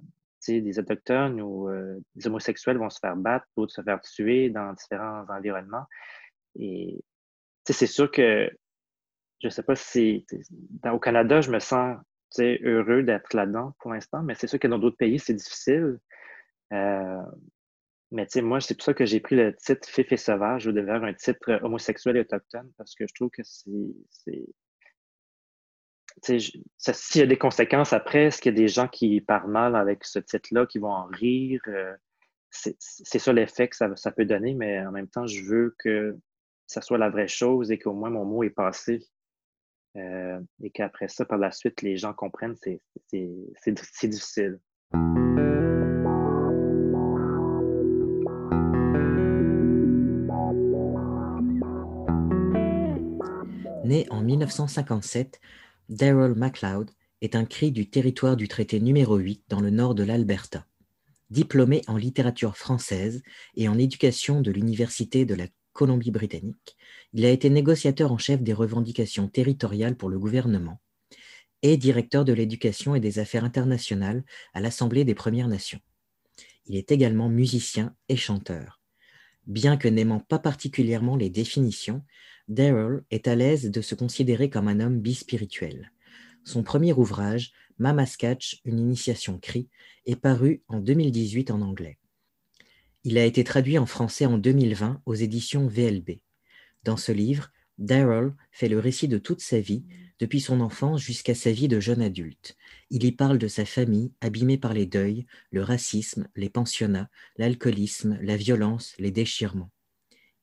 des Autochtones ou euh, des homosexuels vont se faire battre, d'autres se faire tuer dans différents environnements. Et c'est sûr que, je ne sais pas si au Canada, je me sens heureux d'être là-dedans pour l'instant, mais c'est sûr que dans d'autres pays, c'est difficile. Euh, mais moi, c'est pour ça que j'ai pris le titre Fif et sauvage au devenir un titre homosexuel et autochtone, parce que je trouve que c'est s'il y a des conséquences après, est-ce qu'il y a des gens qui parlent mal avec ce titre-là, qui vont en rire? Euh, c'est ça l'effet que ça, peut donner, mais en même temps, je veux que ça soit la vraie chose et qu'au moins mon mot est passé. Euh, et qu'après ça, par la suite, les gens comprennent, c'est difficile. Né en 1957, Daryl MacLeod est un cri du territoire du traité numéro 8 dans le nord de l'Alberta. Diplômé en littérature française et en éducation de l'Université de la Colombie-Britannique, il a été négociateur en chef des revendications territoriales pour le gouvernement et directeur de l'éducation et des affaires internationales à l'Assemblée des Premières Nations. Il est également musicien et chanteur. Bien que n'aimant pas particulièrement les définitions, Daryl est à l'aise de se considérer comme un homme bispirituel. Son premier ouvrage, Mama's Catch, une initiation cri, est paru en 2018 en anglais. Il a été traduit en français en 2020 aux éditions VLB. Dans ce livre, Daryl fait le récit de toute sa vie, depuis son enfance jusqu'à sa vie de jeune adulte. Il y parle de sa famille, abîmée par les deuils, le racisme, les pensionnats, l'alcoolisme, la violence, les déchirements.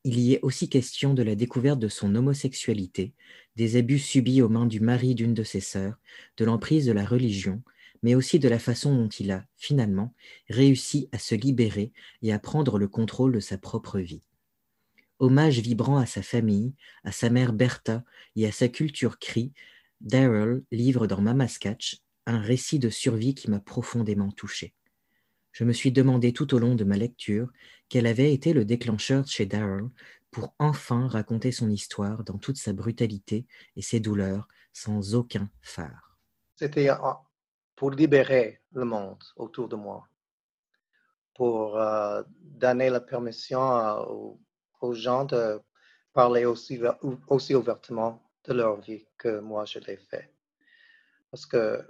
Il y est aussi question de la découverte de son homosexualité, des abus subis aux mains du mari d'une de ses sœurs, de l'emprise de la religion, mais aussi de la façon dont il a, finalement, réussi à se libérer et à prendre le contrôle de sa propre vie. Hommage vibrant à sa famille, à sa mère Bertha et à sa culture cri, Daryl livre dans Mama's Catch un récit de survie qui m'a profondément touché. Je me suis demandé tout au long de ma lecture quel avait été le déclencheur chez Daryl pour enfin raconter son histoire dans toute sa brutalité et ses douleurs sans aucun phare. C'était pour libérer le monde autour de moi, pour euh, donner la permission aux aux gens de parler aussi, ouvertement de leur vie que moi je l'ai fait. Parce que,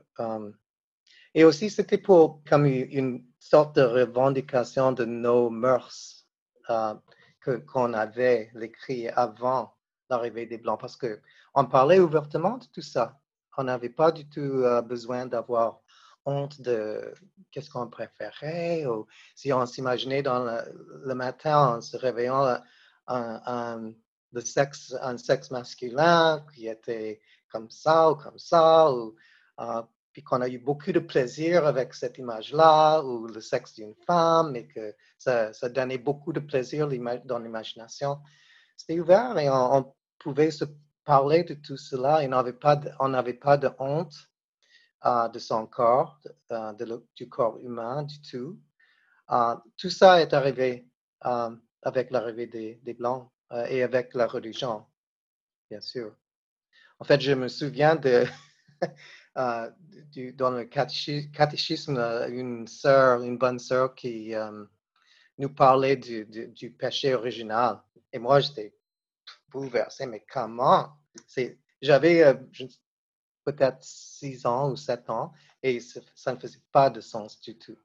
et aussi c'était pour comme une sorte de revendication de nos mœurs uh, que, qu'on avait écrit avant l'arrivée des Blancs, parce qu'on parlait ouvertement de tout ça. On n'avait pas du tout uh, besoin d'avoir honte de qu'est-ce qu'on préférait, ou si on s'imaginait dans le, matin en se réveillant un, sexe, un sexe masculin qui était comme ça ou comme ça, euh, puis qu'on a eu beaucoup de plaisir avec cette image-là, ou le sexe d'une femme, et que ça, donnait beaucoup de plaisir dans l'imagination. C'était ouvert et on, pouvait se parler de tout cela et on n'avait pas, de, honte euh, de son corps, euh, du corps humain du tout. tout ça est arrivé avec l'arrivée des, Blancs euh, et avec la religion, bien sûr. En fait, je me souviens de, euh, dans le catéchisme, une sœur, une bonne sœur qui euh, nous parlait du, péché original. Et moi, j'étais bouleversé, mais comment? J'avais peut-être six ans ou sept ans et ça ne faisait pas de sens du tout.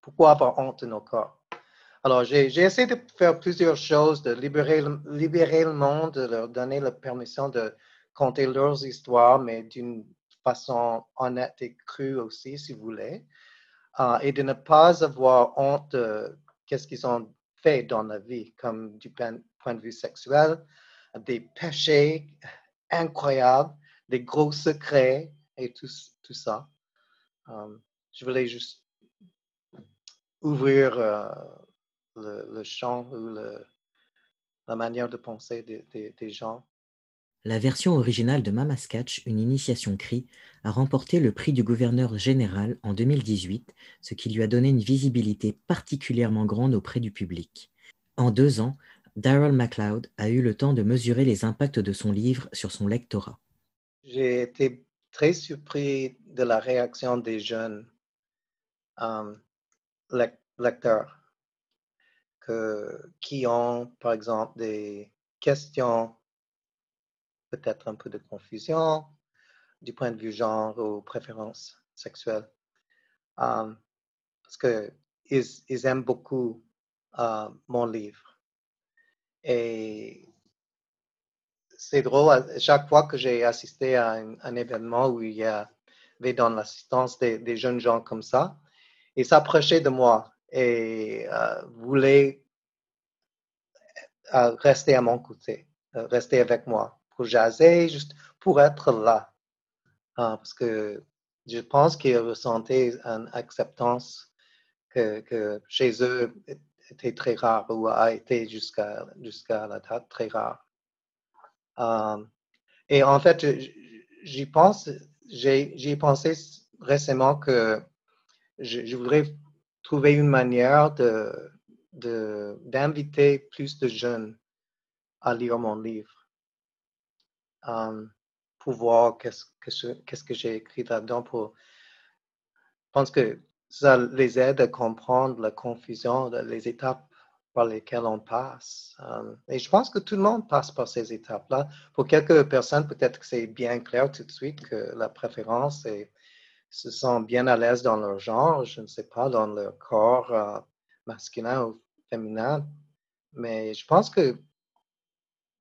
Pourquoi avoir honte de nos corps? Alors, j'ai essayé de faire plusieurs choses, de libérer le monde, de leur donner la permission de conter leurs histoires, mais d'une façon honnête et crue aussi, si vous voulez, euh, et de ne pas avoir honte de qu'est-ce qu'ils ont fait dans la vie, comme du point de vue sexuel, des péchés incroyables, des gros secrets et tout, ça. Euh, je voulais juste ouvrir euh, le, champ ou la manière de penser des, gens. La version originale de Mama's Catch, une initiation cri, a remporté le prix du gouverneur général en 2018, ce qui lui a donné une visibilité particulièrement grande auprès du public. En deux ans, Daryl MacLeod a eu le temps de mesurer les impacts de son livre sur son lectorat. J'ai été très surpris de la réaction des jeunes. Euh, lecteurs qui ont, par exemple, des questions, peut-être un peu de confusion du point de vue genre ou préférence sexuelle. Um, parce qu'ils ils aiment beaucoup uh, mon livre. Et c'est drôle, chaque fois que j'ai assisté à un, événement où il y avait dans l'assistance des, jeunes gens comme ça, ils s'approchaient de moi et euh, voulait euh, rester à mon côté, rester avec moi pour jaser, juste pour être là. Ah, parce que je pense qu'ils ressentaient une acceptance que, chez eux était très rare ou a été jusqu'à jusqu'à la date très rare. et en fait, j'y pense, j'ai pensé récemment que je, je voudrais trouver une manière de, d'inviter plus de jeunes à lire mon livre um, pour voir qu'est-ce que, qu'est-ce que j'ai écrit là-dedans. Pour... Je pense que ça les aide à comprendre la confusion, les étapes par lesquelles on passe. Euh, et je pense que tout le monde passe par ces étapes-là. Pour quelques personnes, peut-être que c'est bien clair tout de suite que la préférence est, se sent bien à l'aise dans leur genre, je ne sais pas, dans leur corps euh, masculin ou féminin. Mais je pense que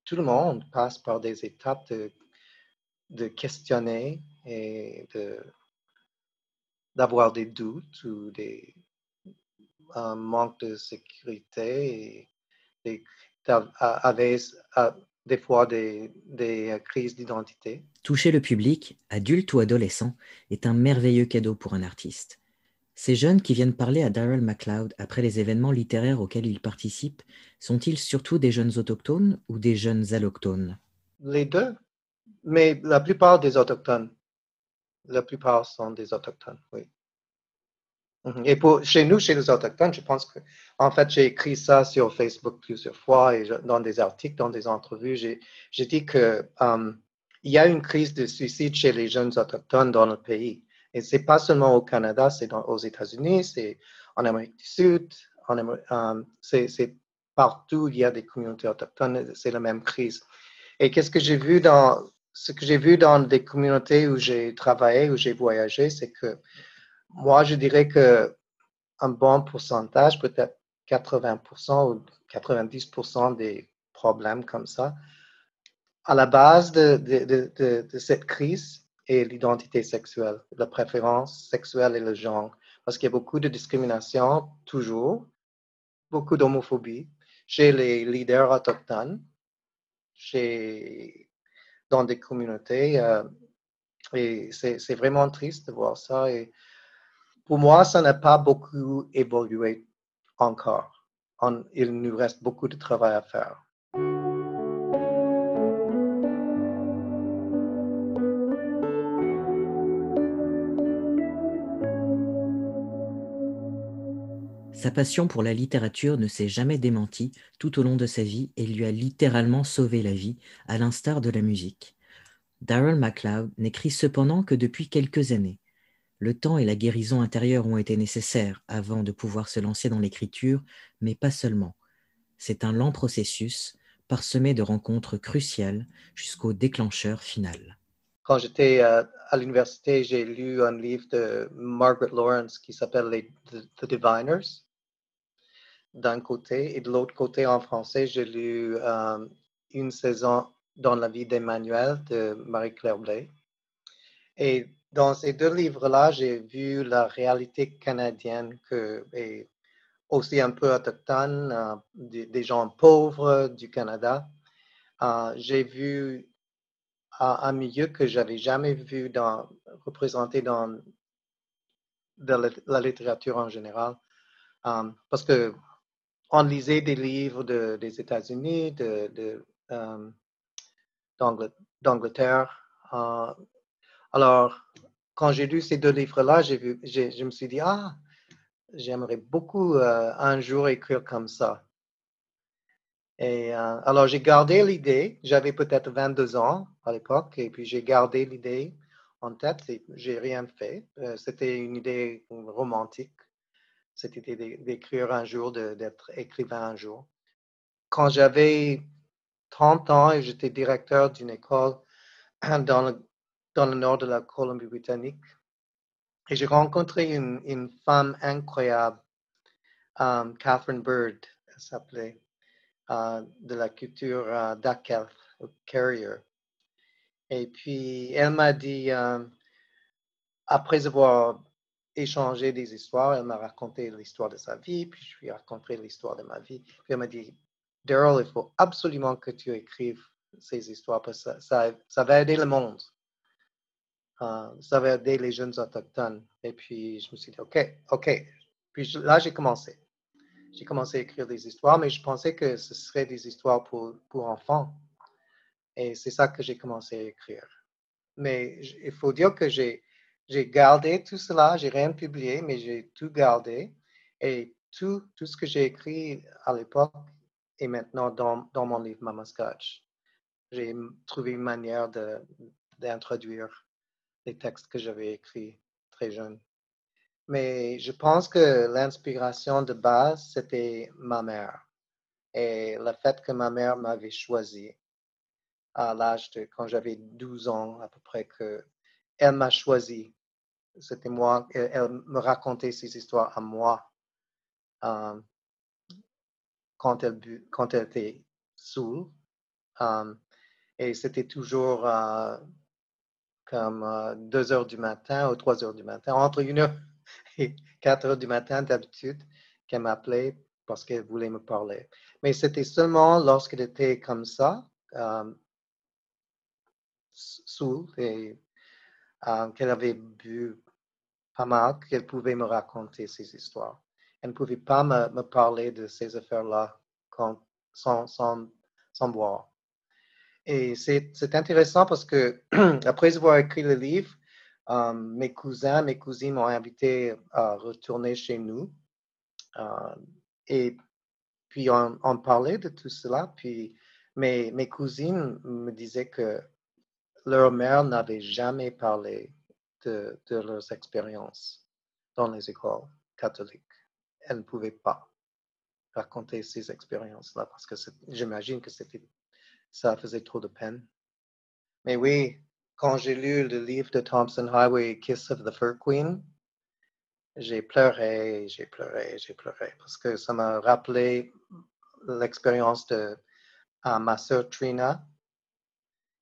tout le monde passe par des étapes de, questionner et d'avoir des doutes ou un manque de sécurité et, des fois des, crises d'identité. Toucher le public, adulte ou adolescent, est un merveilleux cadeau pour un artiste. Ces jeunes qui viennent parler à Daryl MacLeod après les événements littéraires auxquels ils participent, sont-ils surtout des jeunes autochtones ou des jeunes allochtones? Les deux, mais la plupart des autochtones. La plupart sont des autochtones, oui. Et pour, chez nous, chez les Autochtones, je pense que, en fait, j'ai écrit ça sur Facebook plusieurs fois et dans des articles, dans des entrevues, j'ai dit que um, il y a une crise de suicide chez les jeunes Autochtones dans le pays. Et c'est pas seulement au Canada, c'est aux États-Unis, c'est en Amérique du Sud, um, c'est partout, il y a des communautés autochtones, c'est la même crise. Et qu'est-ce que j'ai vu dans, ce que j'ai vu dans des communautés où j'ai travaillé, où j'ai voyagé, c'est que moi, je dirais que un bon pourcentage, peut-être 80% ou 90% des problèmes comme ça, à la base de cette crise est l'identité sexuelle, la préférence sexuelle et le genre. Parce qu'il y a beaucoup de discrimination, toujours, beaucoup d'homophobie chez les leaders autochtones, chez, dans des communautés. Euh, et c'est vraiment triste de voir ça. Et pour moi, ça n'a pas beaucoup évolué encore. il nous reste beaucoup de travail à faire. Sa passion pour la littérature ne s'est jamais démentie tout au long de sa vie et lui a littéralement sauvé la vie, à l'instar de la musique. Darrell MacLeod n'écrit cependant que depuis quelques années. Le temps et la guérison intérieure ont été nécessaires avant de pouvoir se lancer dans l'écriture, mais pas seulement. C'est un lent processus, parsemé de rencontres cruciales jusqu'au déclencheur final. Quand j'étais euh, à l'université, j'ai lu un livre de Margaret Lawrence qui s'appelle The Diviners, d'un côté, et de l'autre côté, en français, j'ai lu euh, Une saison dans la vie d'Emmanuel de Marie-Claire Blais. Et dans ces deux livres-là, j'ai vu la réalité canadienne que, et aussi un peu autochtone, euh, des, gens pauvres du Canada. Euh, j'ai vu un, milieu que j'avais jamais vu dans, représenté dans la, littérature en général. Parce que on lisait des livres des États-Unis, de, d'Angleterre. alors, quand j'ai lu ces deux livres-là, je me suis dit, ah, j'aimerais beaucoup euh, un jour écrire comme ça. Et euh, alors, j'ai gardé l'idée. J'avais peut-être 22 ans à l'époque, et puis j'ai gardé l'idée en tête et j'ai rien fait. Euh, c'était une idée romantique. C'était d'écrire un jour, d'être écrivain un jour. Quand j'avais 30 ans et j'étais directeur d'une école dans le dans le nord de la Colombie-Britannique. J'ai rencontré une, femme incroyable, um, Catherine Bird, elle s'appelait, uh, de la culture uh, Carrier. Et puis, elle m'a dit, um, après avoir échangé des histoires, elle m'a raconté l'histoire de sa vie, puis je lui ai raconté l'histoire de ma vie. Puis elle m'a dit, Daryl, il faut absolument que tu écrives ces histoires parce que ça, va aider le monde. Euh, ça va aider les jeunes autochtones. Et puis, je me suis dit, OK, OK. Puis là, j'ai commencé. J'ai commencé à écrire des histoires, mais je pensais que ce serait des histoires pour, pour enfants. Et c'est ça que j'ai commencé à écrire. Mais il faut dire que j'ai, j'ai gardé tout cela, j'ai rien publié, mais j'ai tout gardé. Et tout, tout ce que j'ai écrit à l'époque est maintenant dans, dans mon livre Mama Scotch. J'ai trouvé une manière d'introduire les textes que j'avais écrits très jeune. mais je pense que l'inspiration de base, c'était ma mère. Et le fait que ma mère m'avait choisi à l'âge de quand j'avais 12 ans à peu près, que elle m'a choisi. C'était moi, elle, me racontait ses histoires à moi euh, quand, elle, quand elle était saoule. Euh, et c'était toujours euh, comme 2 heures du matin ou 3 heures du matin, entre 1 heure et 4 heures du matin d'habitude, qu'elle m'appelait parce qu'elle voulait me parler. Mais c'était seulement lorsqu'elle était comme ça, saoule et qu'elle avait bu pas mal, qu'elle pouvait me raconter ses histoires. Elle ne pouvait pas me, parler de ces affaires-là sans, boire. Et c'est intéressant parce que après avoir écrit le livre, euh, mes cousins, mes cousines m'ont invité à retourner chez nous. Euh, et puis on, parlait de tout cela. Puis mes, mes cousines me disaient que leur mère n'avait jamais parlé de, leurs expériences dans les écoles catholiques. Elle ne pouvait pas raconter ces expériences-là parce que j'imagine que c'était ça faisait trop de peine. Mais oui, quand j'ai lu le livre de Thompson Highway, Kiss of the Fur Queen, j'ai pleuré, j'ai pleuré, j'ai pleuré, parce que ça m'a rappelé l'expérience de ma soeur Trina,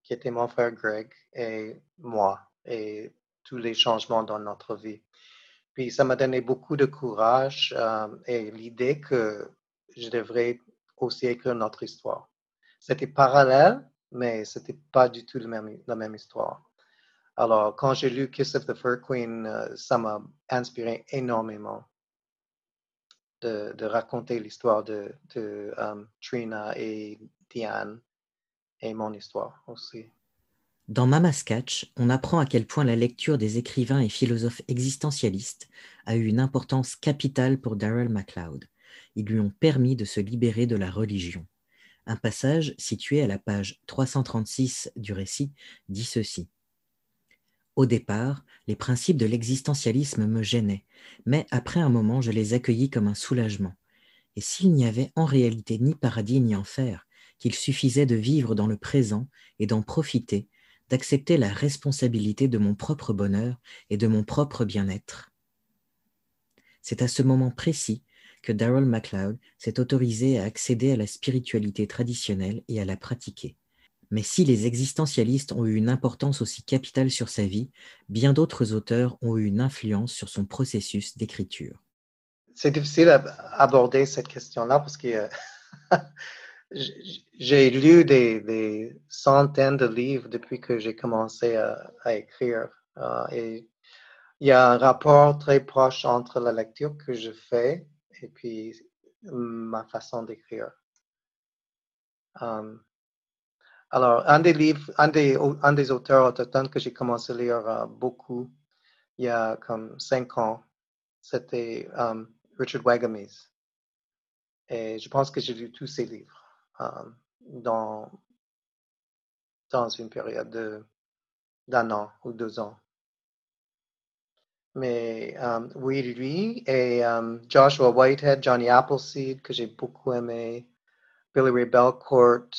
qui était mon frère Greg, et moi, et tous les changements dans notre vie. Puis ça m'a donné beaucoup de courage euh, et l'idée que je devrais aussi écrire notre histoire. C'était parallèle, mais c'était pas du tout la même histoire. Alors, quand j'ai lu Kiss of the Fur Queen, euh, ça m'a inspiré énormément de, raconter l'histoire de, um, Trina et Diane et mon histoire aussi. Dans Mama's Catch, on apprend à quel point la lecture des écrivains et philosophes existentialistes a eu une importance capitale pour Darrell MacLeod. Ils lui ont permis de se libérer de la religion. Un passage situé à la page 336 du récit dit ceci. Au départ, les principes de l'existentialisme me gênaient, mais après un moment, je les accueillis comme un soulagement. Et s'il n'y avait en réalité ni paradis ni enfer, qu'il suffisait de vivre dans le présent et d'en profiter, d'accepter la responsabilité de mon propre bonheur et de mon propre bien-être. C'est à ce moment précis que Darrell MacLeod s'est autorisé à accéder à la spiritualité traditionnelle et à la pratiquer. Mais si les existentialistes ont eu une importance aussi capitale sur sa vie, bien d'autres auteurs ont eu une influence sur son processus d'écriture. C'est difficile d'aborder cette question-là parce que j'ai lu des, centaines de livres depuis que j'ai commencé à, écrire. Euh, et il y a un rapport très proche entre la lecture que je fais et puis ma façon d'écrire. alors, un des livres, un des, un des auteurs autochtones que j'ai commencé à lire euh, beaucoup il y a comme cinq ans, c'était Richard Wagamese. Et je pense que j'ai lu tous ses livres dans, dans une période d'un an ou deux ans. Mais um, oui, lui et um, Joshua Whitehead, Johnny Appleseed, que j'ai beaucoup aimé, Billy Ray Belcourt,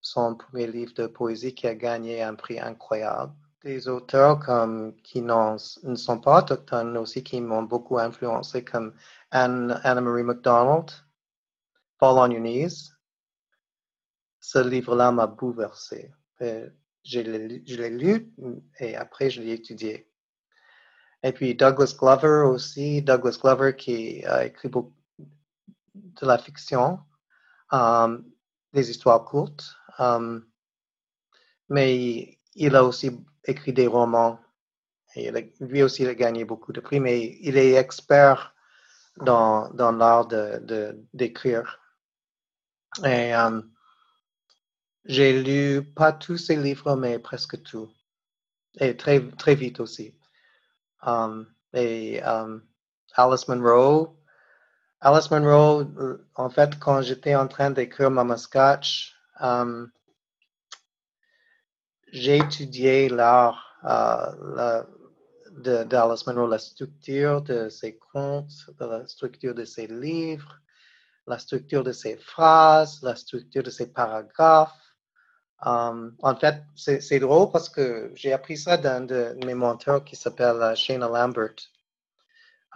son premier livre de poésie qui a gagné un prix incroyable. Des auteurs comme, qui ne sont pas autochtones aussi, qui m'ont beaucoup influencé, comme Anne, Anna-Marie MacDonald, Fall on Your Knees. Ce livre-là m'a bouleversé. Je l'ai lu et après je l'ai étudié. Et puis Douglas Glover aussi, Douglas Glover qui a écrit beaucoup de la fiction, um, des histoires courtes, um, mais il a aussi écrit des romans. Et lui aussi, il a gagné beaucoup de prix, mais il est expert dans, l'art d'écrire. De, Et um, j'ai lu pas tous ses livres, mais presque tout. Et très, très vite aussi. Um, et um, Alice Munro. Alice Munro, euh, en fait, quand j'étais en train d'écrire Mama Scotch, um, j'ai étudié l'art, uh, d'Alice Munro, la structure de ses contes, la structure de ses livres, la structure de ses phrases, la structure de ses paragraphes. Um, en fait, c'est drôle parce que j'ai appris ça d'un de mes mentors qui s'appelle uh, Shana Lambert,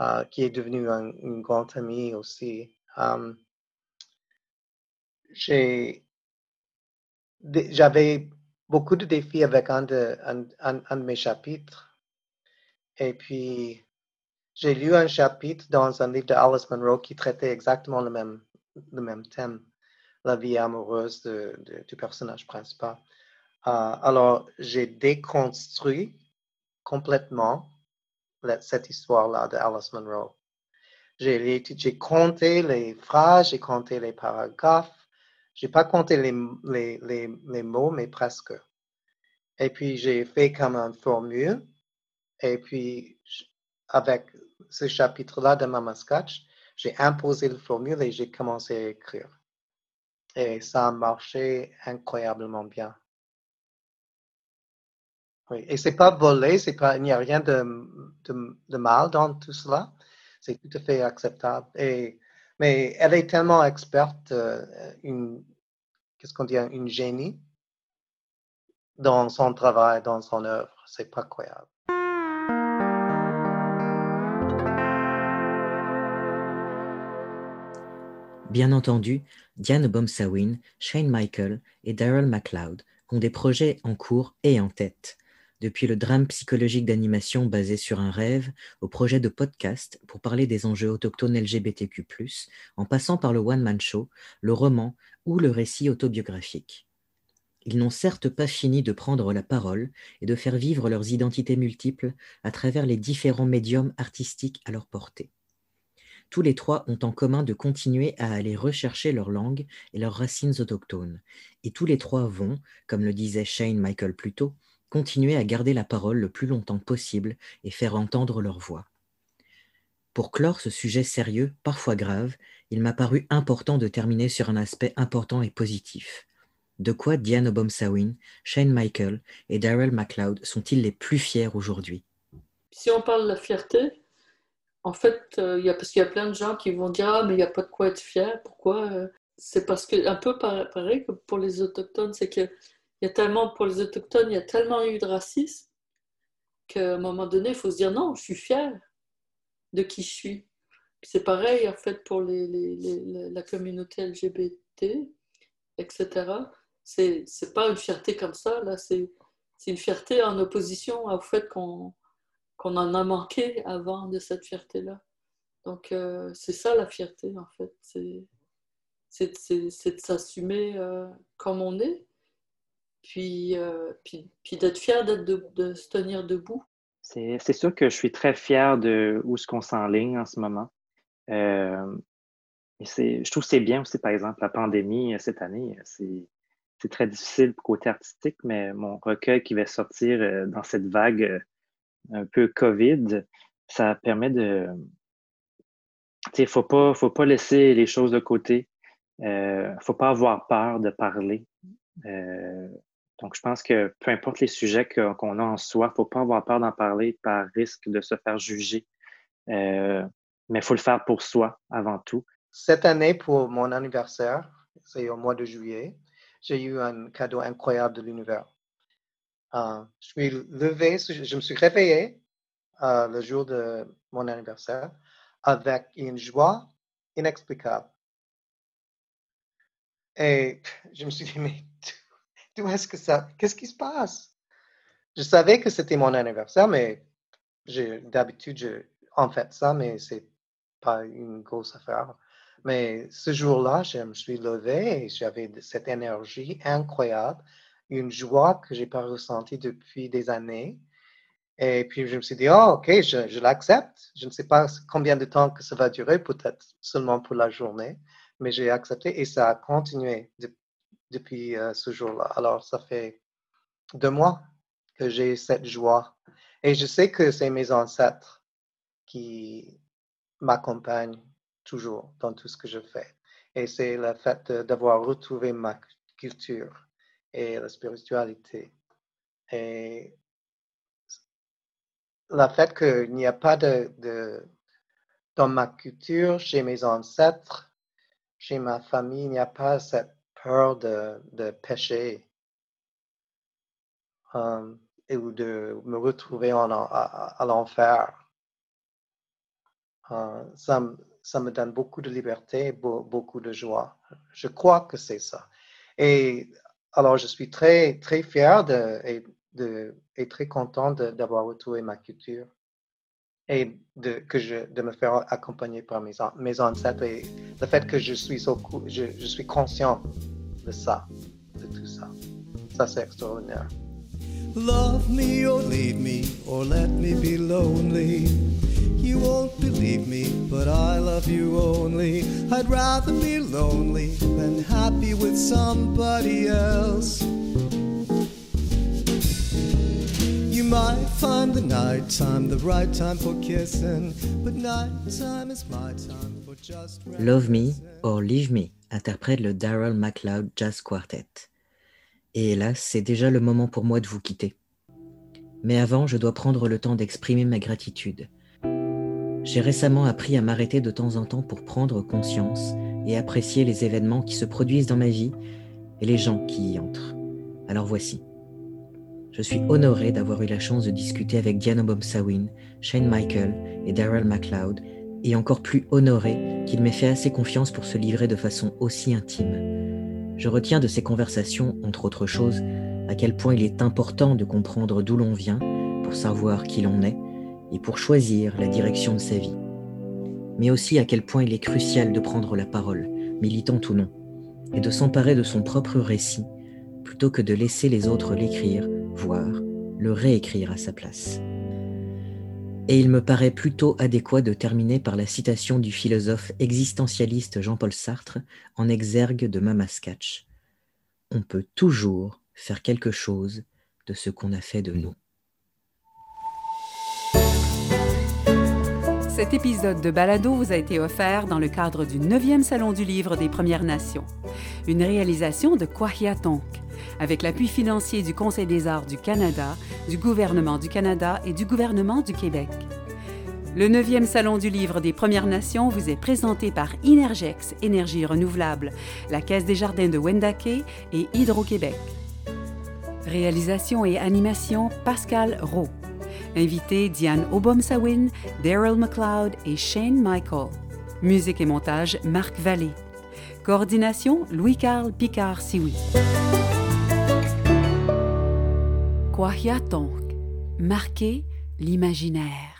uh, qui est devenu un, une grande amie aussi. J'avais beaucoup de défis avec un de, un de mes chapitres. Et puis, j'ai lu un chapitre dans un livre de Alice Munro qui traitait exactement le même, le même thème, la vie amoureuse du personnage principal. Euh, alors, j'ai déconstruit complètement cette histoire-là de Alice Munro. J'ai compté les phrases, j'ai compté les paragraphes, j'ai pas compté les, mots, mais presque. Et puis, j'ai fait comme une formule. Et puis, avec ce chapitre-là de Mama Sketch, j'ai imposé la formule et j'ai commencé à écrire. Et ça a marché incroyablement bien. Oui, et c'est pas volé, c'est pas, il n'y a rien de, de, mal dans tout cela. C'est tout à fait acceptable. Et, mais elle est tellement experte, euh, une, qu'est-ce qu'on dit, une génie dans son travail, dans son œuvre. C'est pas croyable. Bien entendu, Diane Bomsawin, Shane Michael et Daryl MacLeod ont des projets en cours et en tête, depuis le drame psychologique d'animation basé sur un rêve au projet de podcast pour parler des enjeux autochtones LGBTQ, en passant par le one-man show, le roman ou le récit autobiographique. Ils n'ont certes pas fini de prendre la parole et de faire vivre leurs identités multiples à travers les différents médiums artistiques à leur portée tous les trois ont en commun de continuer à aller rechercher leur langue et leurs racines autochtones. Et tous les trois vont, comme le disait Shane Michael plus tôt, continuer à garder la parole le plus longtemps possible et faire entendre leur voix. Pour clore ce sujet sérieux, parfois grave, il m'a paru important de terminer sur un aspect important et positif. De quoi Diane Obomsawin, Shane Michael et Daryl MacLeod sont-ils les plus fiers aujourd'hui? Si on parle de fierté, en fait, euh, parce qu'il y a plein de gens qui vont dire Ah, mais il n'y a pas de quoi être fier. Pourquoi euh? C'est parce que, un peu pareil que pour les Autochtones, c'est que y a tellement, pour les Autochtones, il y a tellement eu de racisme qu'à un moment donné, il faut se dire Non, je suis fier de qui je suis. C'est pareil, en fait, pour la communauté LGBT, etc. C'est, pas une fierté comme ça, là, c'est une fierté en opposition au fait qu'on qu'on en a manqué avant de cette fierté-là. Donc, euh, c'est ça la fierté, en fait. C'est, de s'assumer euh, comme on est, puis, euh, puis, d'être fier d'être de, se tenir debout. C'est, sûr que je suis très fier de où ce qu'on s'enligne en ce moment. et je trouve que c'est bien aussi, par exemple, la pandémie cette année. C'est, très difficile côté artistique, mais mon recueil qui va sortir dans cette vague un peu COVID, ça permet de. Il ne faut pas, faut pas laisser les choses de côté. Il euh, ne faut pas avoir peur de parler. Euh, donc, je pense que peu importe les sujets qu'on a en soi, il ne faut pas avoir peur d'en parler par risque de se faire juger. Euh, mais il faut le faire pour soi avant tout. Cette année, pour mon anniversaire, c'est au mois de juillet, j'ai eu un cadeau incroyable de l'univers. Euh, je suis levé, je me suis réveillé euh, le jour de mon anniversaire avec une joie inexplicable. Et je me suis dit, mais d'où est-ce que ça, qu'est-ce qui se passe? Je savais que c'était mon anniversaire, mais d'habitude, je en fait ça, mais c'est pas une grosse affaire. Mais ce jour-là, je me suis levé et j'avais cette énergie incroyable une joie que j'ai pas ressentie depuis des années. Et puis, je me suis dit, oh, OK, je, l'accepte. Je ne sais pas combien de temps que ça va durer, peut-être seulement pour la journée, mais j'ai accepté et ça a continué depuis euh, ce jour-là. Alors, ça fait deux mois que j'ai cette joie. Et je sais que c'est mes ancêtres qui m'accompagnent toujours dans tout ce que je fais. Et c'est le fait d'avoir retrouvé ma culture et la spiritualité. Et le fait qu'il n'y a pas de, dans ma culture, chez mes ancêtres, chez ma famille, il n'y a pas cette peur de, de pécher euh, ou de me retrouver à, l'enfer. Euh, ça, ça, me donne beaucoup de liberté, beaucoup de joie. Je crois que c'est ça. Et alors, je suis très, très fier de, et, très content d'avoir retrouvé ma culture et de, que je, de me faire accompagner par mes, mes ancêtres et le fait que je suis, je, je suis conscient de ça, de tout ça. Ça, c'est extraordinaire. Love me or leave me or let me be lonely. You won't believe me, but I love you only. I'd rather be lonely than happy with somebody else. Love Me or Leave Me interprète le Daryl MacLeod Jazz Quartet. Et hélas, c'est déjà le moment pour moi de vous quitter. Mais avant, je dois prendre le temps d'exprimer ma gratitude. J'ai récemment appris à m'arrêter de temps en temps pour prendre conscience et apprécier les événements qui se produisent dans ma vie et les gens qui y entrent. Alors voici. Je suis honoré d'avoir eu la chance de discuter avec Diana Bomsawin, Shane Michael et Daryl MacLeod, et encore plus honoré qu'il m'ait fait assez confiance pour se livrer de façon aussi intime. Je retiens de ces conversations, entre autres choses, à quel point il est important de comprendre d'où l'on vient pour savoir qui l'on est et pour choisir la direction de sa vie. Mais aussi à quel point il est crucial de prendre la parole, militant ou non, et de s'emparer de son propre récit plutôt que de laisser les autres l'écrire voire le réécrire à sa place. Et il me paraît plutôt adéquat de terminer par la citation du philosophe existentialiste Jean-Paul Sartre en exergue de Mama Sketch. On peut toujours faire quelque chose de ce qu'on a fait de nous. Cet épisode de Balado vous a été offert dans le cadre du 9e Salon du Livre des Premières Nations, une réalisation de Tonk avec l'appui financier du Conseil des arts du Canada, du gouvernement du Canada et du gouvernement du Québec. Le 9e Salon du Livre des Premières Nations vous est présenté par Inergex, Énergie renouvelable, la Caisse des Jardins de Wendake et Hydro-Québec. Réalisation et animation Pascal Rowe. Invité Diane Obomsawin, Daryl McLeod et Shane Michael. Musique et montage Marc Vallée. Coordination Louis-Carl Picard-Sioui. Quahia marquer l'imaginaire.